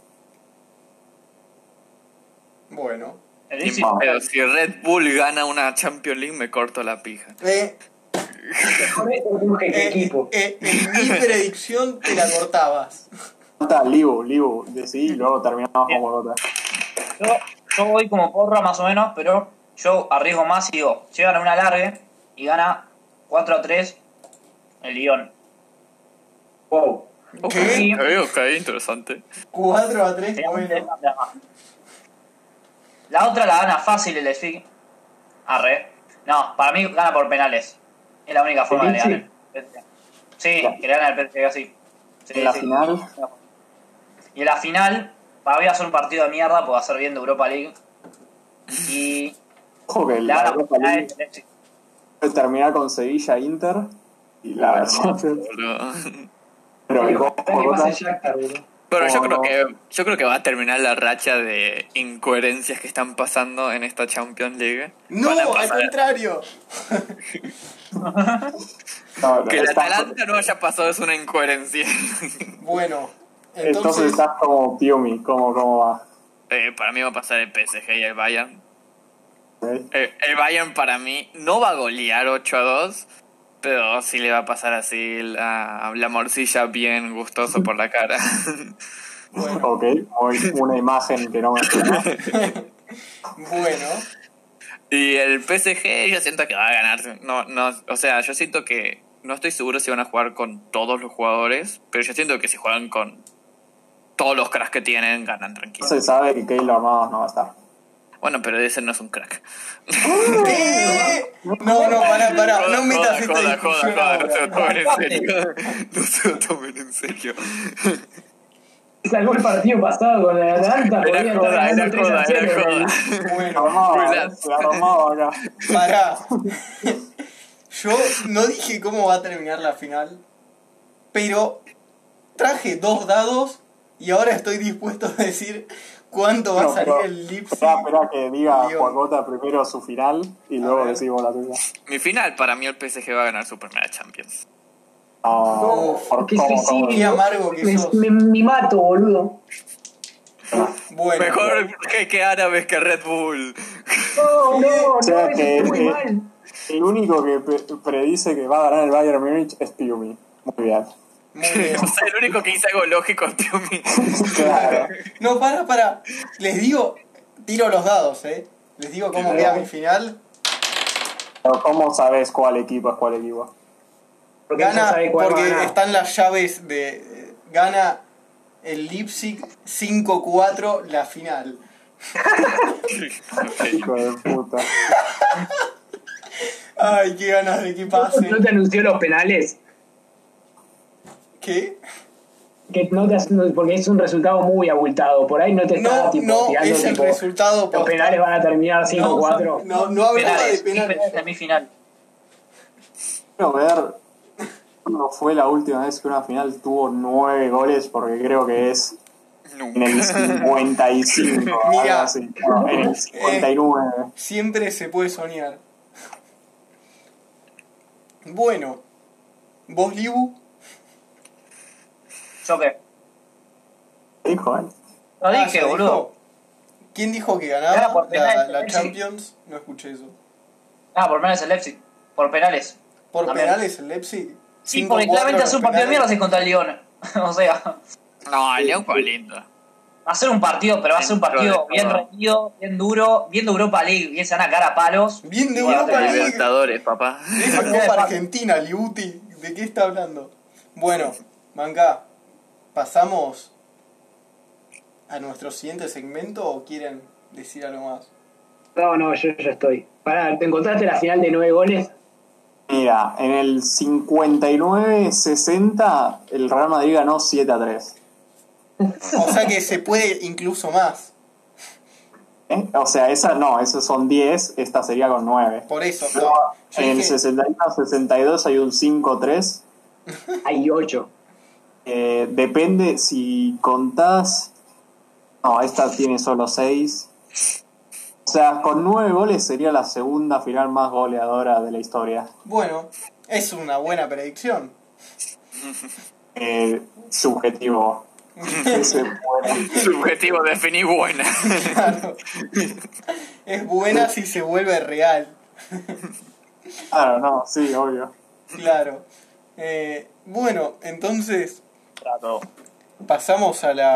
Bueno. Leipzig- pedo, si Red Bull gana una Champions League, me corto la pija. Eh, eh, equipo. eh, en mi predicción te la cortabas. Falta Libu, Libu, decidí y luego terminamos Bien. con otra. Yo, yo voy como porra más o menos, pero yo arriesgo más y digo, llegan a una larga y gana 4 a 3 el Lyon. Wow. Ok, ¿Qué? ok, interesante. 4 a 3, Sería muy bueno. interesante, además. La otra la gana fácil el Leipzig. Arre. No, para mí gana por penales. Es la única forma de ganar. Sí, que le gana el PSG así. Sí, En la sí. final, Y en la final, para mí va a ser un partido de mierda, porque va a ser bien de Europa League. Y que la la Europa League terminar con Sevilla Inter y la Champions. (laughs) Pero el el yo creo que yo creo que va a terminar la racha de incoherencias que están pasando en esta Champions League. No, al contrario. no, que el Atalanta no haya pasado es una incoherencia. Bueno, entonces entonces. estás como Piumi, ¿cómo, cómo va? Eh, para mí va a pasar el PSG y el Bayern. ¿Ok? Eh, el Bayern para mí no va a golear 8 a 2, pero sí le va a pasar así la, la morcilla bien gustoso por la cara. (laughs) Bueno, Ok, una imagen que no me (laughs) bueno. y el PSG yo siento que va a ganar. No, no, o sea, yo siento que no estoy seguro si van a jugar con todos los jugadores, pero yo siento que si juegan con todos los cracks que tienen, ganan No tranquilo. se sabe que Keylor Navas no va a estar. Bueno, pero ese no es un crack. ¿Qué? No, no, pará, pará. No metas esta joda, discusión joda, joda, no se lo tomen en serio. (laughs) No se lo tomen en serio. Salvó el partido pasado con Atlanta. podía Era joda, era 3 a joda, 0, era joda. Bueno, (laughs) armado acá. pará. (laughs) Yo no dije cómo va a terminar la final, pero traje dos dados y ahora estoy dispuesto a decir cuánto va a No, salir pero- el Leipzig. Espera, espera que diga. Juacota primero su final y luego ver. decimos la tuya. Mi final, para mí el PSG va a ganar su primera Champions. No, Uf, por Qué suicidio. Amargo que Me, sos. me- me mato, boludo. Bueno, Mejor que, que árabes que Red Bull. No, no, O sea no, que- está muy que- mal. El único que pre- predice que va a ganar el Bayern Múnich es Piumi. Muy bien. Muy (laughs) bien. O sea, el único que hice algo lógico (laughs) es Piumi. Claro. No, para, para. Les digo, tiro los dados, ¿eh? Les digo cómo queda mi final. Pero ¿Cómo sabes cuál equipo es cuál equipo? Porque Gana, sabe cuál porque ganar. están las llaves de. Gana el Leipzig 5-4 la final. (laughs) Hijo de puta. Ay, qué ganas de que pase. ¿No te anunció los penales? ¿Qué? Que no te, no- porque es un resultado muy abultado. Por ahí no te está No, tipo, no, tirando es el tipo, resultado los penales van a terminar 5-4. No, no hablaba de Penales, penales. penales, semifinal. Quiero ver cuándo fue la última vez que una final tuvo nueve goles, porque creo que es En el 55, (laughs) Mira. así. No, en el 59. Siempre se puede soñar. Bueno, vos, Libu, ¿Yo qué? Dijo él. Lo Ah, dije, boludo. dijo. ¿Quién dijo que ganaba por la, penales, la sí. Champions? No escuché eso. Ah, por penales el Leipzig. Por penales. ¿Por También. penales el Leipzig? Sí, 5-4 porque claramente los hacer un partido de mierda si es contra el Lyon. (laughs) o sea, No, el León fue lindo. hacer un partido, pero va a ser un partido bien reñido, bien duro, bien de Europa League, bien se van a cara a palos. Bien de Europa League. Libertadores, papá. Es la (laughs) Copa Argentina, Libuti. ¿De qué está hablando? Bueno, Manga, ¿pasamos a nuestro siguiente segmento o quieren decir algo más? No, no, yo ya estoy. Pará, ¿te encontraste la final de nueve goles? Mira, en el 59-60 el Real Madrid ganó 7 a 3. O sea que se puede incluso más. ¿Eh? O sea, esa no, esos son 10, esta sería con 9. Por eso. Yo en el dije- 61-62 hay un 5-3. Hay ocho. Eh, depende si contás. No, esta tiene solo 6. O sea, con 9 goles sería la segunda final más goleadora de la historia. Bueno, es una buena predicción. Eh, subjetivo. Subjetivo definir buena. Claro. Es buena si se vuelve real. Claro, no, sí, obvio. Claro. Eh, bueno, entonces Pasamos a la